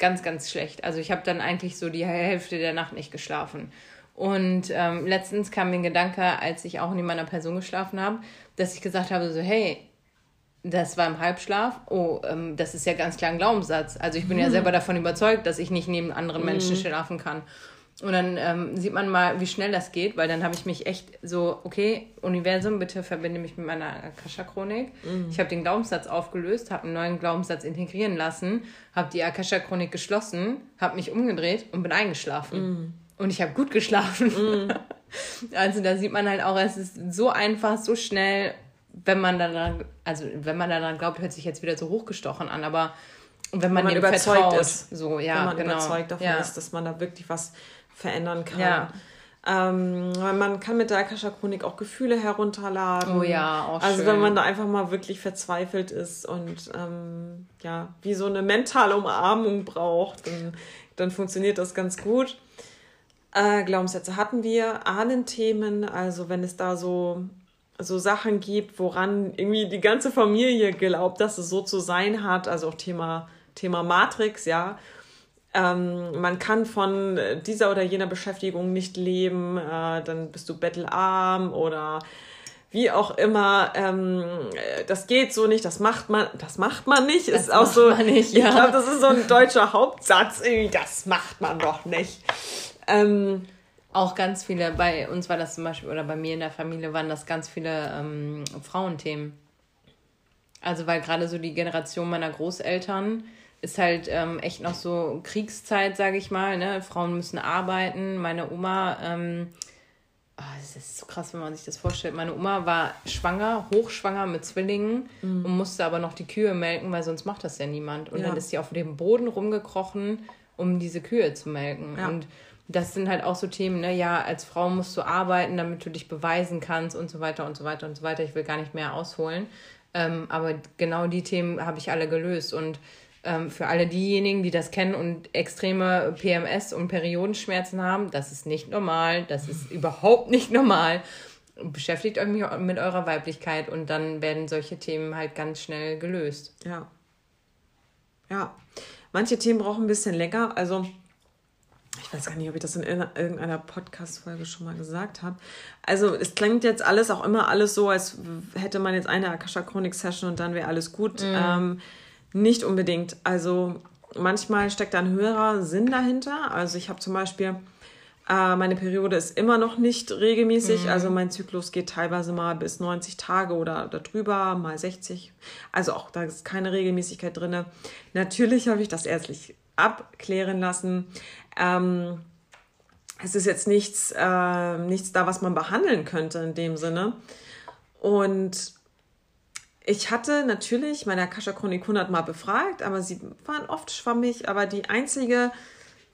ganz, ganz schlecht. Also ich habe dann eigentlich so die Hälfte der Nacht nicht geschlafen. Und ähm, letztens kam mir ein Gedanke, als ich auch neben meiner Person geschlafen habe, dass ich gesagt habe, so hey, das war im Halbschlaf. Oh, ähm, das ist ja ganz klar ein Glaubenssatz. Also ich bin mhm. ja selber davon überzeugt, dass ich nicht neben anderen Menschen mhm. schlafen kann. Und dann ähm, sieht man mal, wie schnell das geht, weil dann habe ich mich echt so, okay, Universum, bitte verbinde mich mit meiner Akasha-Chronik. Mhm. Ich habe den Glaubenssatz aufgelöst, habe einen neuen Glaubenssatz integrieren lassen, habe die Akasha-Chronik geschlossen, habe mich umgedreht und bin eingeschlafen. Mhm. Und ich habe gut geschlafen. Mhm. also da sieht man halt auch, es ist so einfach, so schnell, wenn man daran, also wenn man daran glaubt, hört sich jetzt wieder so hochgestochen an, aber wenn man, wenn man überzeugt vertraut, ist, so ja, wenn man genau. überzeugt davon ja. ist, dass man da wirklich was verändern kann. Ja. Ähm, man kann mit der Akasha Chronik auch Gefühle herunterladen. Oh ja, auch Also schön. wenn man da einfach mal wirklich verzweifelt ist und ähm, ja, wie so eine mentale Umarmung braucht, dann, dann funktioniert das ganz gut. Äh, Glaubenssätze hatten wir, Ahnenthemen, also wenn es da so, so Sachen gibt, woran irgendwie die ganze Familie glaubt, dass es so zu sein hat, also auch Thema, Thema Matrix, ja ähm, man kann von dieser oder jener Beschäftigung nicht leben, äh, dann bist du bettelarm oder wie auch immer, ähm, das geht so nicht, das macht man, das macht man nicht, das ist auch so, nicht, ja. ich glaube, das ist so ein deutscher Hauptsatz, irgendwie, das macht man doch nicht. Ähm, auch ganz viele, bei uns war das zum Beispiel, oder bei mir in der Familie waren das ganz viele ähm, Frauenthemen. Also weil gerade so die Generation meiner Großeltern, ist halt ähm, echt noch so Kriegszeit, sage ich mal. Ne? Frauen müssen arbeiten. Meine Oma, ähm, oh, das ist so krass, wenn man sich das vorstellt. Meine Oma war schwanger, hochschwanger mit Zwillingen mhm. und musste aber noch die Kühe melken, weil sonst macht das ja niemand. Und ja. dann ist sie auf dem Boden rumgekrochen, um diese Kühe zu melken. Ja. Und das sind halt auch so Themen, ne? Ja, als Frau musst du arbeiten, damit du dich beweisen kannst und so weiter und so weiter und so weiter. Ich will gar nicht mehr ausholen. Ähm, aber genau die Themen habe ich alle gelöst. Und ähm, für alle diejenigen, die das kennen und extreme PMS und Periodenschmerzen haben, das ist nicht normal, das ist überhaupt nicht normal. beschäftigt euch mit eurer Weiblichkeit und dann werden solche Themen halt ganz schnell gelöst. Ja. Ja. Manche Themen brauchen ein bisschen länger. Also, ich weiß gar nicht, ob ich das in irgendeiner Podcast-Folge schon mal gesagt habe. Also, es klingt jetzt alles auch immer alles so, als hätte man jetzt eine Akasha-Chronik-Session und dann wäre alles gut. Mhm. Ähm, nicht unbedingt. Also, manchmal steckt da ein höherer Sinn dahinter. Also, ich habe zum Beispiel äh, meine Periode ist immer noch nicht regelmäßig. Mhm. Also mein Zyklus geht teilweise mal bis 90 Tage oder darüber, mal 60. Also auch da ist keine Regelmäßigkeit drin. Natürlich habe ich das ärztlich abklären lassen. Ähm, es ist jetzt nichts, äh, nichts da, was man behandeln könnte in dem Sinne. Und ich hatte natürlich meine Akasha Chronik 100 Mal befragt, aber sie waren oft schwammig. Aber die einzige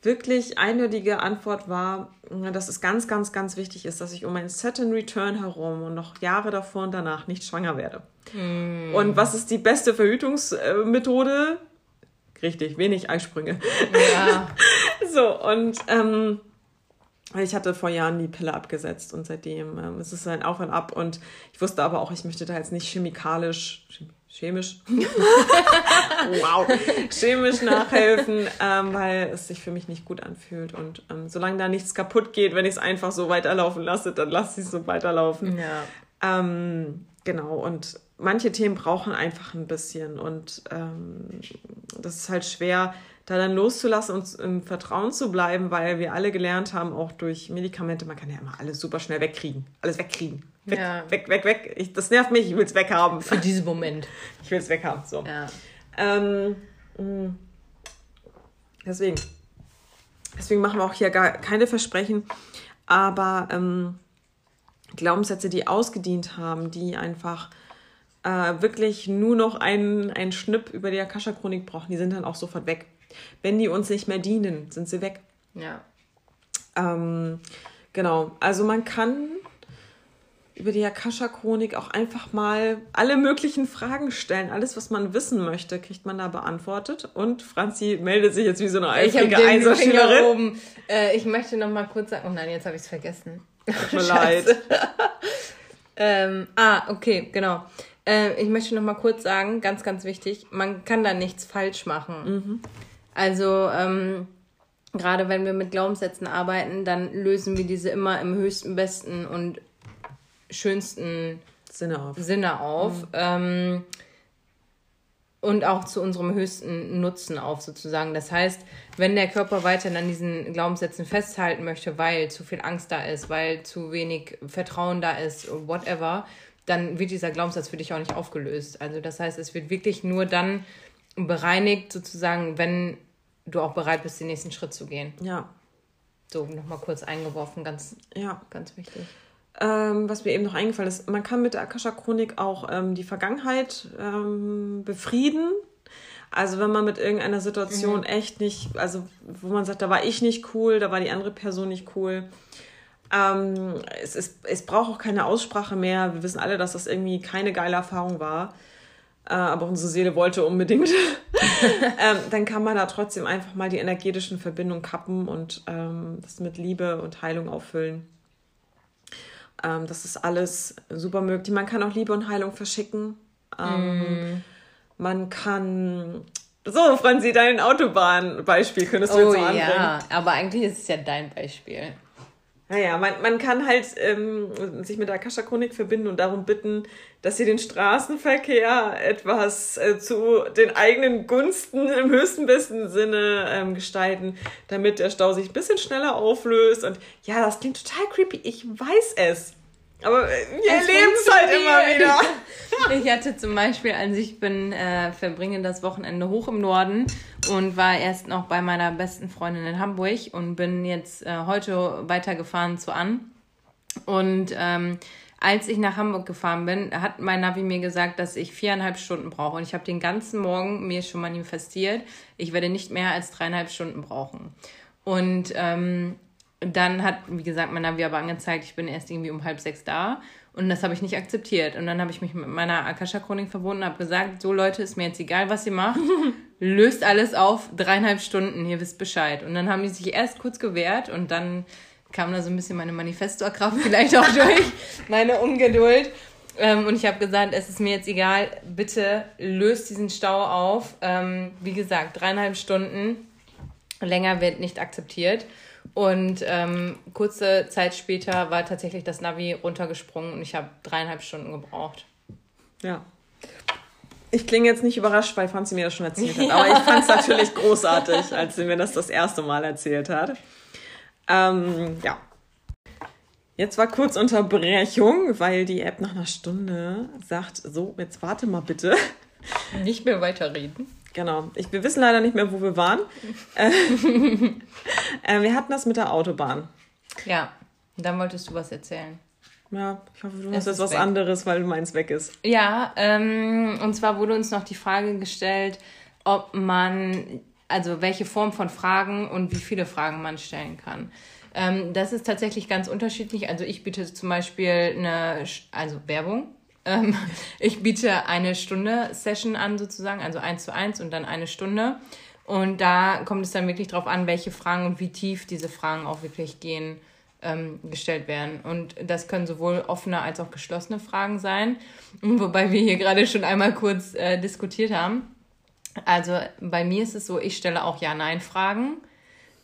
wirklich eindeutige Antwort war, dass es ganz, ganz, ganz wichtig ist, dass ich um ein Saturn Return herum und noch Jahre davor und danach nicht schwanger werde. Mm. Und was ist die beste Verhütungsmethode? Richtig, wenig Eisprünge. Ja. so, und ähm, ich hatte vor Jahren die Pille abgesetzt und seitdem ähm, ist es ein Auf und Ab. Und ich wusste aber auch, ich möchte da jetzt nicht chemikalisch, chemisch, wow, chemisch nachhelfen, ähm, weil es sich für mich nicht gut anfühlt. Und ähm, solange da nichts kaputt geht, wenn ich es einfach so weiterlaufen lasse, dann lasse ich es so weiterlaufen. Ja. Ähm, genau, und manche Themen brauchen einfach ein bisschen. Und ähm, das ist halt schwer, da dann loszulassen und im Vertrauen zu bleiben, weil wir alle gelernt haben, auch durch Medikamente, man kann ja immer alles super schnell wegkriegen. Alles wegkriegen. Weg, ja. weg, weg, weg. Ich, das nervt mich, ich will es weghaben. Für diesen Moment. Ich will es weghaben. So. Ja. Ähm, mm. deswegen. Deswegen machen wir auch hier gar keine Versprechen. Aber ähm, Glaubenssätze, die ausgedient haben, die einfach äh, wirklich nur noch einen, einen Schnipp über die Akasha-Chronik brauchen, die sind dann auch sofort weg. Wenn die uns nicht mehr dienen, sind sie weg. Ja. Ähm, genau. Also man kann über die Akasha-Chronik auch einfach mal alle möglichen Fragen stellen. Alles, was man wissen möchte, kriegt man da beantwortet. Und Franzi meldet sich jetzt wie so eine eifrige Einserschülerin. Äh, ich möchte noch mal kurz sagen, oh nein, jetzt habe ich es vergessen. Tut mir leid. ähm, ah, okay, genau. Äh, ich möchte noch mal kurz sagen, ganz, ganz wichtig, man kann da nichts falsch machen. Mhm. Also, ähm, gerade wenn wir mit Glaubenssätzen arbeiten, dann lösen wir diese immer im höchsten, besten und schönsten Sinne auf. Sinne auf. Mhm. Ähm, und auch zu unserem höchsten Nutzen auf, sozusagen. Das heißt, wenn der Körper weiterhin an diesen Glaubenssätzen festhalten möchte, weil zu viel Angst da ist, weil zu wenig Vertrauen da ist, whatever, dann wird dieser Glaubenssatz für dich auch nicht aufgelöst. Also das heißt, es wird wirklich nur dann bereinigt, sozusagen, wenn du auch bereit bist, den nächsten Schritt zu gehen. Ja. So, nochmal kurz eingeworfen, ganz, ja. ganz wichtig. Ähm, was mir eben noch eingefallen ist, man kann mit der Akasha-Chronik auch ähm, die Vergangenheit ähm, befrieden. Also wenn man mit irgendeiner Situation mhm. echt nicht, also wo man sagt, da war ich nicht cool, da war die andere Person nicht cool. Ähm, es, ist, es braucht auch keine Aussprache mehr. Wir wissen alle, dass das irgendwie keine geile Erfahrung war. Äh, aber unsere Seele wollte unbedingt. ähm, dann kann man da trotzdem einfach mal die energetischen Verbindungen kappen und ähm, das mit Liebe und Heilung auffüllen. Ähm, das ist alles super möglich. Man kann auch Liebe und Heilung verschicken. Ähm, mm. Man kann. So, Franzi, dein Autobahnbeispiel könntest du oh, jetzt so anbringen. Ja, aber eigentlich ist es ja dein Beispiel. Naja, man, man kann halt ähm, sich mit der Akasha-Chronik verbinden und darum bitten, dass sie den Straßenverkehr etwas äh, zu den eigenen Gunsten im höchsten besten Sinne ähm, gestalten, damit der Stau sich ein bisschen schneller auflöst. Und ja, das klingt total creepy, ich weiß es. Aber wir erleben es halt immer wieder. ich hatte zum Beispiel, als ich bin, äh, verbringe das Wochenende hoch im Norden und war erst noch bei meiner besten Freundin in Hamburg und bin jetzt äh, heute weitergefahren zu An. Und ähm, als ich nach Hamburg gefahren bin, hat mein Navi mir gesagt, dass ich viereinhalb Stunden brauche. Und ich habe den ganzen Morgen mir schon manifestiert, ich werde nicht mehr als dreieinhalb Stunden brauchen. Und ähm, dann hat, wie gesagt, mein Navi aber angezeigt, ich bin erst irgendwie um halb sechs da. Und das habe ich nicht akzeptiert. Und dann habe ich mich mit meiner Akasha-Chronik verbunden und habe gesagt, so Leute, ist mir jetzt egal, was ihr macht. Löst alles auf dreieinhalb Stunden, ihr wisst Bescheid. Und dann haben die sich erst kurz gewehrt und dann kam da so ein bisschen meine Manifestorkraft vielleicht auch durch, meine Ungeduld. Ähm, und ich habe gesagt, es ist mir jetzt egal, bitte löst diesen Stau auf. Ähm, wie gesagt, dreieinhalb Stunden länger wird nicht akzeptiert. Und ähm, kurze Zeit später war tatsächlich das Navi runtergesprungen und ich habe dreieinhalb Stunden gebraucht. Ja. Ich klinge jetzt nicht überrascht, weil Franzi mir das schon erzählt hat. Aber ich fand es natürlich großartig, als sie mir das das erste Mal erzählt hat. Ähm, ja. Jetzt war kurz Unterbrechung, weil die App nach einer Stunde sagt, so, jetzt warte mal bitte. Nicht mehr weiterreden. Genau. Ich, wir wissen leider nicht mehr, wo wir waren. äh, wir hatten das mit der Autobahn. Ja, dann wolltest du was erzählen. Ja, ich hoffe, du hast jetzt was weg. anderes, weil meins weg ist. Ja, ähm, und zwar wurde uns noch die Frage gestellt, ob man, also welche Form von Fragen und wie viele Fragen man stellen kann. Ähm, das ist tatsächlich ganz unterschiedlich. Also ich biete zum Beispiel eine, also Werbung. Ähm, ich biete eine Stunde Session an sozusagen, also eins zu eins und dann eine Stunde. Und da kommt es dann wirklich drauf an, welche Fragen und wie tief diese Fragen auch wirklich gehen, ähm, gestellt werden. Und das können sowohl offene als auch geschlossene Fragen sein. Wobei wir hier gerade schon einmal kurz äh, diskutiert haben. Also bei mir ist es so, ich stelle auch Ja-Nein-Fragen.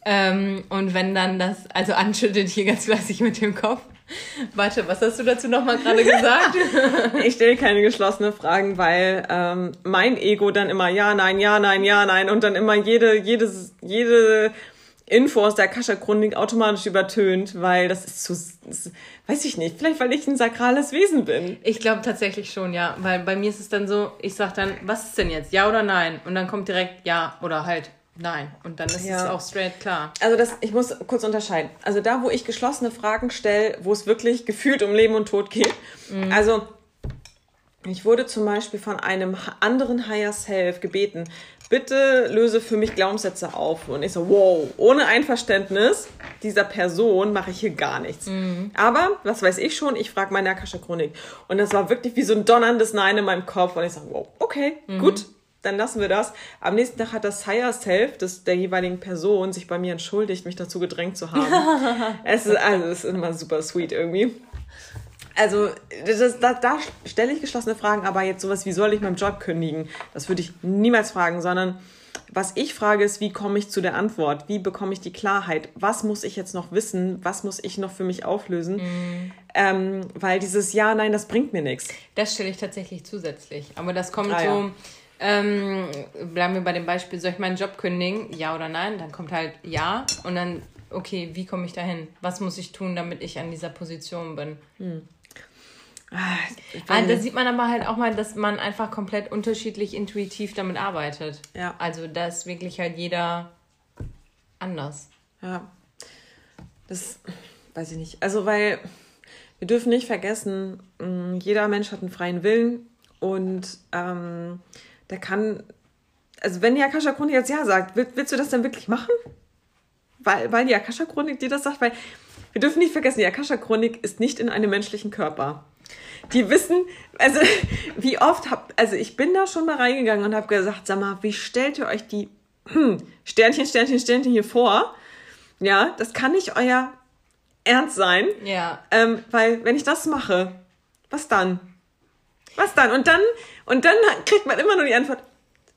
Ähm, und wenn dann das, also anschüttet hier ganz fleißig mit dem Kopf. Warte, was hast du dazu nochmal gerade gesagt? ich stelle keine geschlossenen Fragen, weil ähm, mein Ego dann immer ja, nein, ja, nein, ja, nein und dann immer jede, jedes, jede Info aus der Akasha-Chronik automatisch übertönt, weil das ist zu, das, weiß ich nicht, vielleicht weil ich ein sakrales Wesen bin. Ich glaube tatsächlich schon, ja, weil bei mir ist es dann so, ich sag dann, was ist denn jetzt, ja oder nein? Und dann kommt direkt ja oder halt Nein, und dann ist ja. es auch straight klar. Also das, ich muss kurz unterscheiden. Also da, wo ich geschlossene Fragen stelle, wo es wirklich gefühlt um Leben und Tod geht. Mhm. Also ich wurde zum Beispiel von einem anderen Higher Self gebeten, bitte löse für mich Glaubenssätze auf. Und ich so, wow, ohne Einverständnis dieser Person mache ich hier gar nichts. Mhm. Aber, was weiß ich schon, ich frage meine Akasha Chronik. Und das war wirklich wie so ein donnerndes Nein in meinem Kopf. Und ich so, wow, okay, mhm. gut, dann lassen wir das. Am nächsten Tag hat das Higher Self des, der jeweiligen Person sich bei mir entschuldigt, mich dazu gedrängt zu haben. es, ist, also, es ist immer super sweet irgendwie. Also, das, da, da stelle ich geschlossene Fragen, aber jetzt sowas, wie soll ich meinen Job kündigen? Das würde ich niemals fragen, sondern was ich frage ist, wie komme ich zu der Antwort? Wie bekomme ich die Klarheit? Was muss ich jetzt noch wissen? Was muss ich noch für mich auflösen? Mm. Ähm, weil dieses Ja, nein, das bringt mir nichts. Das stelle ich tatsächlich zusätzlich. Aber das kommt ah, so. Ja ähm, bleiben wir bei dem Beispiel, soll ich meinen Job kündigen? Ja oder nein? Dann kommt halt ja und dann, okay, wie komme ich dahin? Was muss ich tun, damit ich an dieser Position bin? Hm. Ah, da sieht man aber halt auch mal, dass man einfach komplett unterschiedlich intuitiv damit arbeitet. Ja. Also da ist wirklich halt jeder anders. Ja. Das weiß ich nicht. Also, weil wir dürfen nicht vergessen, hm, jeder Mensch hat einen freien Willen und ähm, der kann, also wenn die Akasha-Chronik jetzt ja sagt, willst, willst du das dann wirklich machen? Weil, weil die Akasha-Chronik dir das sagt, weil wir dürfen nicht vergessen, die Akasha-Chronik ist nicht in einem menschlichen Körper. Die wissen, also wie oft hab, also ich bin da schon mal reingegangen und habe gesagt, sag mal, wie stellt ihr euch die hm, Sternchen, Sternchen, Sternchen hier vor? Ja, das kann nicht euer Ernst sein. Ja. Ähm, weil wenn ich das mache, was dann? Was dann? Und dann, und dann kriegt man immer nur die Antwort,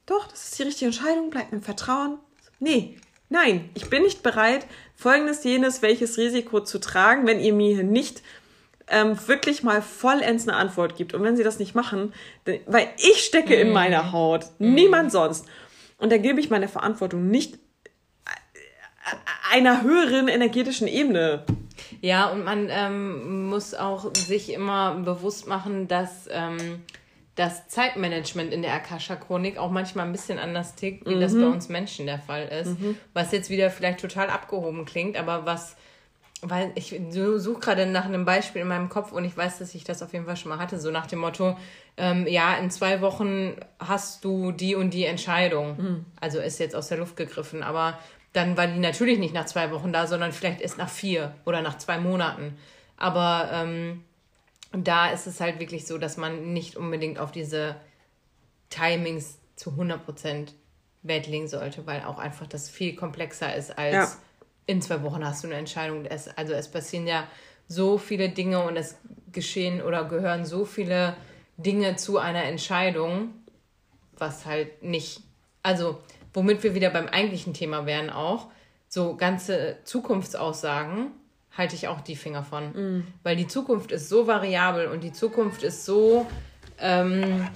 doch, das ist die richtige Entscheidung, bleibt im Vertrauen. Nee, nein, ich bin nicht bereit, folgendes, jenes, welches Risiko zu tragen, wenn ihr mir nicht ähm, wirklich mal vollends eine Antwort gibt. Und wenn sie das nicht machen, weil ich stecke mm. in mhm. meiner Haut, mm. niemand sonst. Und da gebe ich meine Verantwortung nicht einer höheren energetischen Ebene. Ja, und man ähm, muss auch sich immer bewusst machen, dass ähm, das Zeitmanagement in der Akasha-Chronik auch manchmal ein bisschen anders tickt, wie mhm. das bei uns Menschen der Fall ist. Mhm. Was jetzt wieder vielleicht total abgehoben klingt, aber was, weil ich suche gerade nach einem Beispiel in meinem Kopf und ich weiß, dass ich das auf jeden Fall schon mal hatte, so nach dem Motto, ähm, ja, in zwei Wochen hast du die und die Entscheidung. Mhm. Also ist jetzt aus der Luft gegriffen, aber dann war die natürlich nicht nach zwei Wochen da, sondern vielleicht erst nach vier oder nach zwei Monaten. Aber ähm, da ist es halt wirklich so, dass man nicht unbedingt auf diese Timings zu 100% Wert legen sollte, weil auch einfach das viel komplexer ist als ja. in zwei Wochen hast du eine Entscheidung. Es, also es passieren ja so viele Dinge und es geschehen oder gehören so viele Dinge zu einer Entscheidung, was halt nicht, also womit wir wieder beim eigentlichen Thema wären auch, so ganze Zukunftsaussagen halte ich auch die Finger von. Mm. Weil die Zukunft ist so variabel und die Zukunft ist so ähm,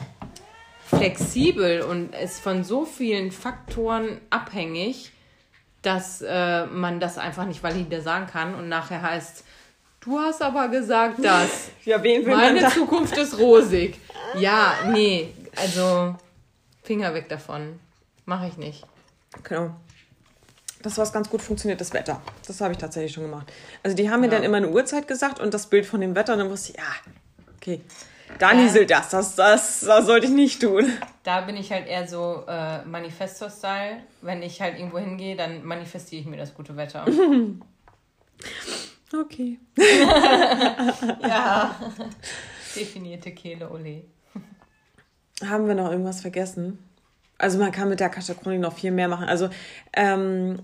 flexibel und ist von so vielen Faktoren abhängig, dass äh, man das einfach nicht valide sagen kann und nachher heißt, du hast aber gesagt, dass ja, wen will meine? Zukunft ist rosig. Ja, nee, also Finger weg davon. Mache ich nicht. Genau. Das, was ganz gut funktioniert, das Wetter. Das habe ich tatsächlich schon gemacht. Also die haben mir ja. dann immer eine Uhrzeit gesagt und das Bild von dem Wetter und dann wusste ich, ja, okay, da nieselt das, das, das, das sollte ich nicht tun. Da bin ich halt eher so äh, Manifesto-Style. Wenn ich halt irgendwo hingehe, dann manifestiere ich mir das gute Wetter. okay. ja, definierte Kehle, Ole. Haben wir noch irgendwas vergessen? Also man kann mit der Akasha-Chronik noch viel mehr machen. Also ähm,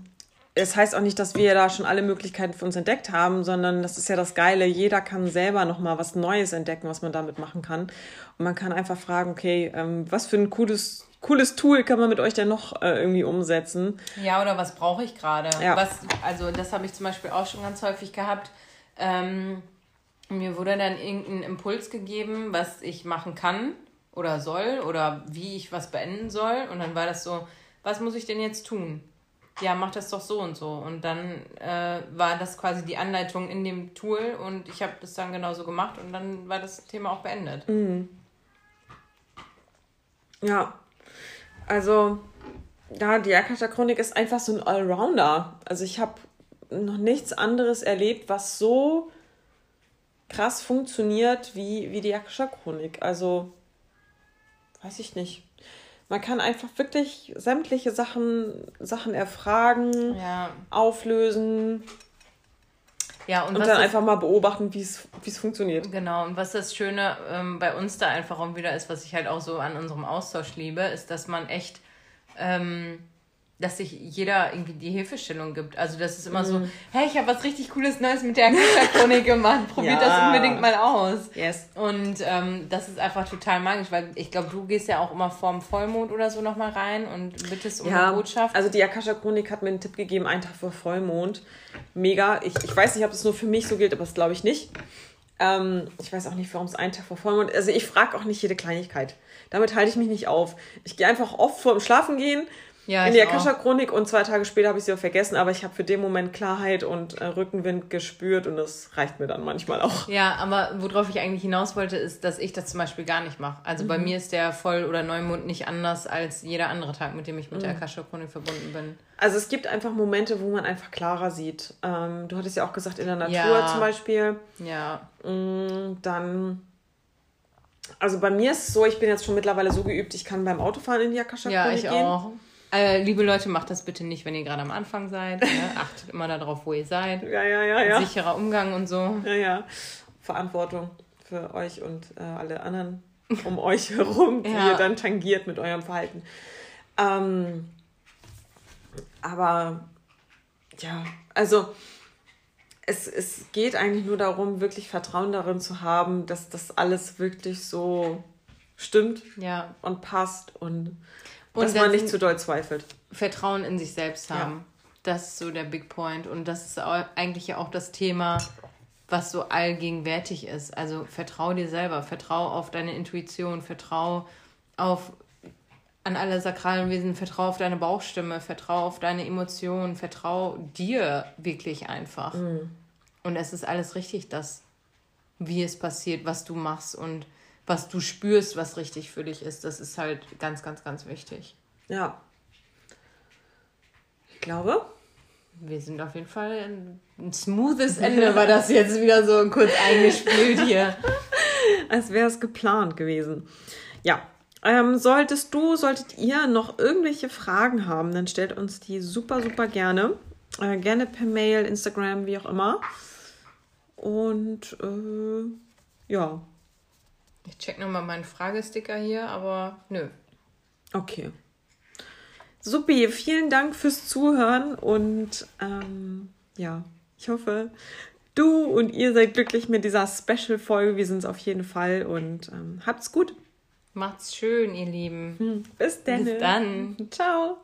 es heißt auch nicht, dass wir da schon alle Möglichkeiten für uns entdeckt haben, sondern das ist ja das Geile. Jeder kann selber nochmal was Neues entdecken, was man damit machen kann. Und man kann einfach fragen, okay, ähm, was für ein cooles, cooles Tool kann man mit euch denn noch äh, irgendwie umsetzen? Ja, oder was brauche ich gerade? Ja. also das habe ich zum Beispiel auch schon ganz häufig gehabt. Ähm, mir wurde dann irgendein Impuls gegeben, was ich machen kann oder soll oder wie ich was beenden soll. Und dann war das so, was muss ich denn jetzt tun? ja, mach das doch so und so. Und dann äh, war das quasi die Anleitung in dem Tool und ich habe das dann genauso gemacht und dann war das Thema auch beendet. Mhm. Ja, also ja, die Akasha Chronik ist einfach so ein Allrounder. Also ich habe noch nichts anderes erlebt, was so krass funktioniert wie, wie die Akasha Chronik. Also weiß ich nicht. Man kann einfach wirklich sämtliche Sachen, Sachen erfragen, ja. auflösen. Ja, und, und dann einfach mal beobachten, wie es funktioniert. Genau, und was das Schöne ähm, bei uns da einfach auch wieder ist, was ich halt auch so an unserem Austausch liebe, ist, dass man echt ähm, dass sich jeder irgendwie die Hilfestellung gibt. Also das ist immer mm. so, mhm. hey, ich habe was richtig Cooles Neues mit der Akasha-Chronik gemacht. Probiert ja. das unbedingt mal aus. Yes. Und ähm, das ist einfach total magisch, weil ich glaube, du gehst ja auch immer vorm Vollmond oder so nochmal rein und bittest um ja, eine Botschaft. Also die Akasha-Chronik hat mir einen Tipp gegeben, einen Tag vor Vollmond. Mega. Ich, ich weiß nicht, ob das nur für mich so gilt, aber das glaube ich nicht. Ähm, ich weiß auch nicht, warum es einen Tag vor Vollmond Also ich frage auch nicht jede Kleinigkeit. Damit halte ich mich nicht auf. Ich gehe einfach oft vor dem Schlafen gehen ja, in der Akasha-Chronik und zwei Tage später habe ich sie auch vergessen, aber ich habe für den Moment Klarheit und äh, Rückenwind gespürt und das reicht mir dann manchmal auch. Ja, aber worauf ich eigentlich hinaus wollte, ist, dass ich das zum Beispiel gar nicht mache. Also mhm. bei mir ist der Voll- oder Neumond nicht anders als jeder andere Tag, mit dem ich mit mhm. der Akasha-Chronik verbunden bin. Also es gibt einfach Momente, wo man einfach klarer sieht. Ähm, du hattest ja auch gesagt, in der Natur ja. zum Beispiel. Ja. Mm, dann also bei mir ist es so, ich bin jetzt schon mittlerweile so geübt, ich kann beim Autofahren in die Akasha-Chronik gehen. Ja, ich auch. Äh, liebe Leute, macht das bitte nicht, wenn ihr gerade am Anfang seid. Ne? Achtet immer darauf, wo ihr seid. Ja, ja, ja, ja. Sicherer Umgang und so. Ja, ja. Verantwortung für euch und äh, alle anderen um euch herum, die ja. ihr dann tangiert mit eurem Verhalten. Ähm, aber ja, also es, es geht eigentlich nur darum, wirklich Vertrauen darin zu haben, dass das alles wirklich so stimmt ja. und passt und und dass man nicht zu doll zweifelt. Vertrauen in sich selbst haben. Ja. Das ist so der Big Point. Und das ist eigentlich ja auch das Thema, was so allgegenwärtig ist. Also vertrau dir selber, vertrau auf deine Intuition, vertrau auf an alle sakralen Wesen, vertrau auf deine Bauchstimme, vertrau auf deine Emotionen, vertrau dir wirklich einfach. Mhm. Und es ist alles richtig, dass wie es passiert, was du machst und was du spürst, was richtig für dich ist. Das ist halt ganz, ganz, ganz wichtig. Ja. Ich glaube. Wir sind auf jeden Fall ein, ein smoothes Ende, war das jetzt wieder so kurz eingespielt hier. Als wäre es geplant gewesen. Ja. Ähm, solltest du, solltet ihr noch irgendwelche Fragen haben, dann stellt uns die super, super gerne. Äh, gerne per Mail, Instagram, wie auch immer. Und äh, ja, ich check nochmal meinen Fragesticker hier, aber nö. Okay. Supi, vielen Dank fürs Zuhören und ähm, ja, ich hoffe, du und ihr seid glücklich mit dieser Special-Folge. Wir sind es auf jeden Fall und ähm, habt's gut. Macht's schön, ihr Lieben. Bis dann. Bis dann. Ciao.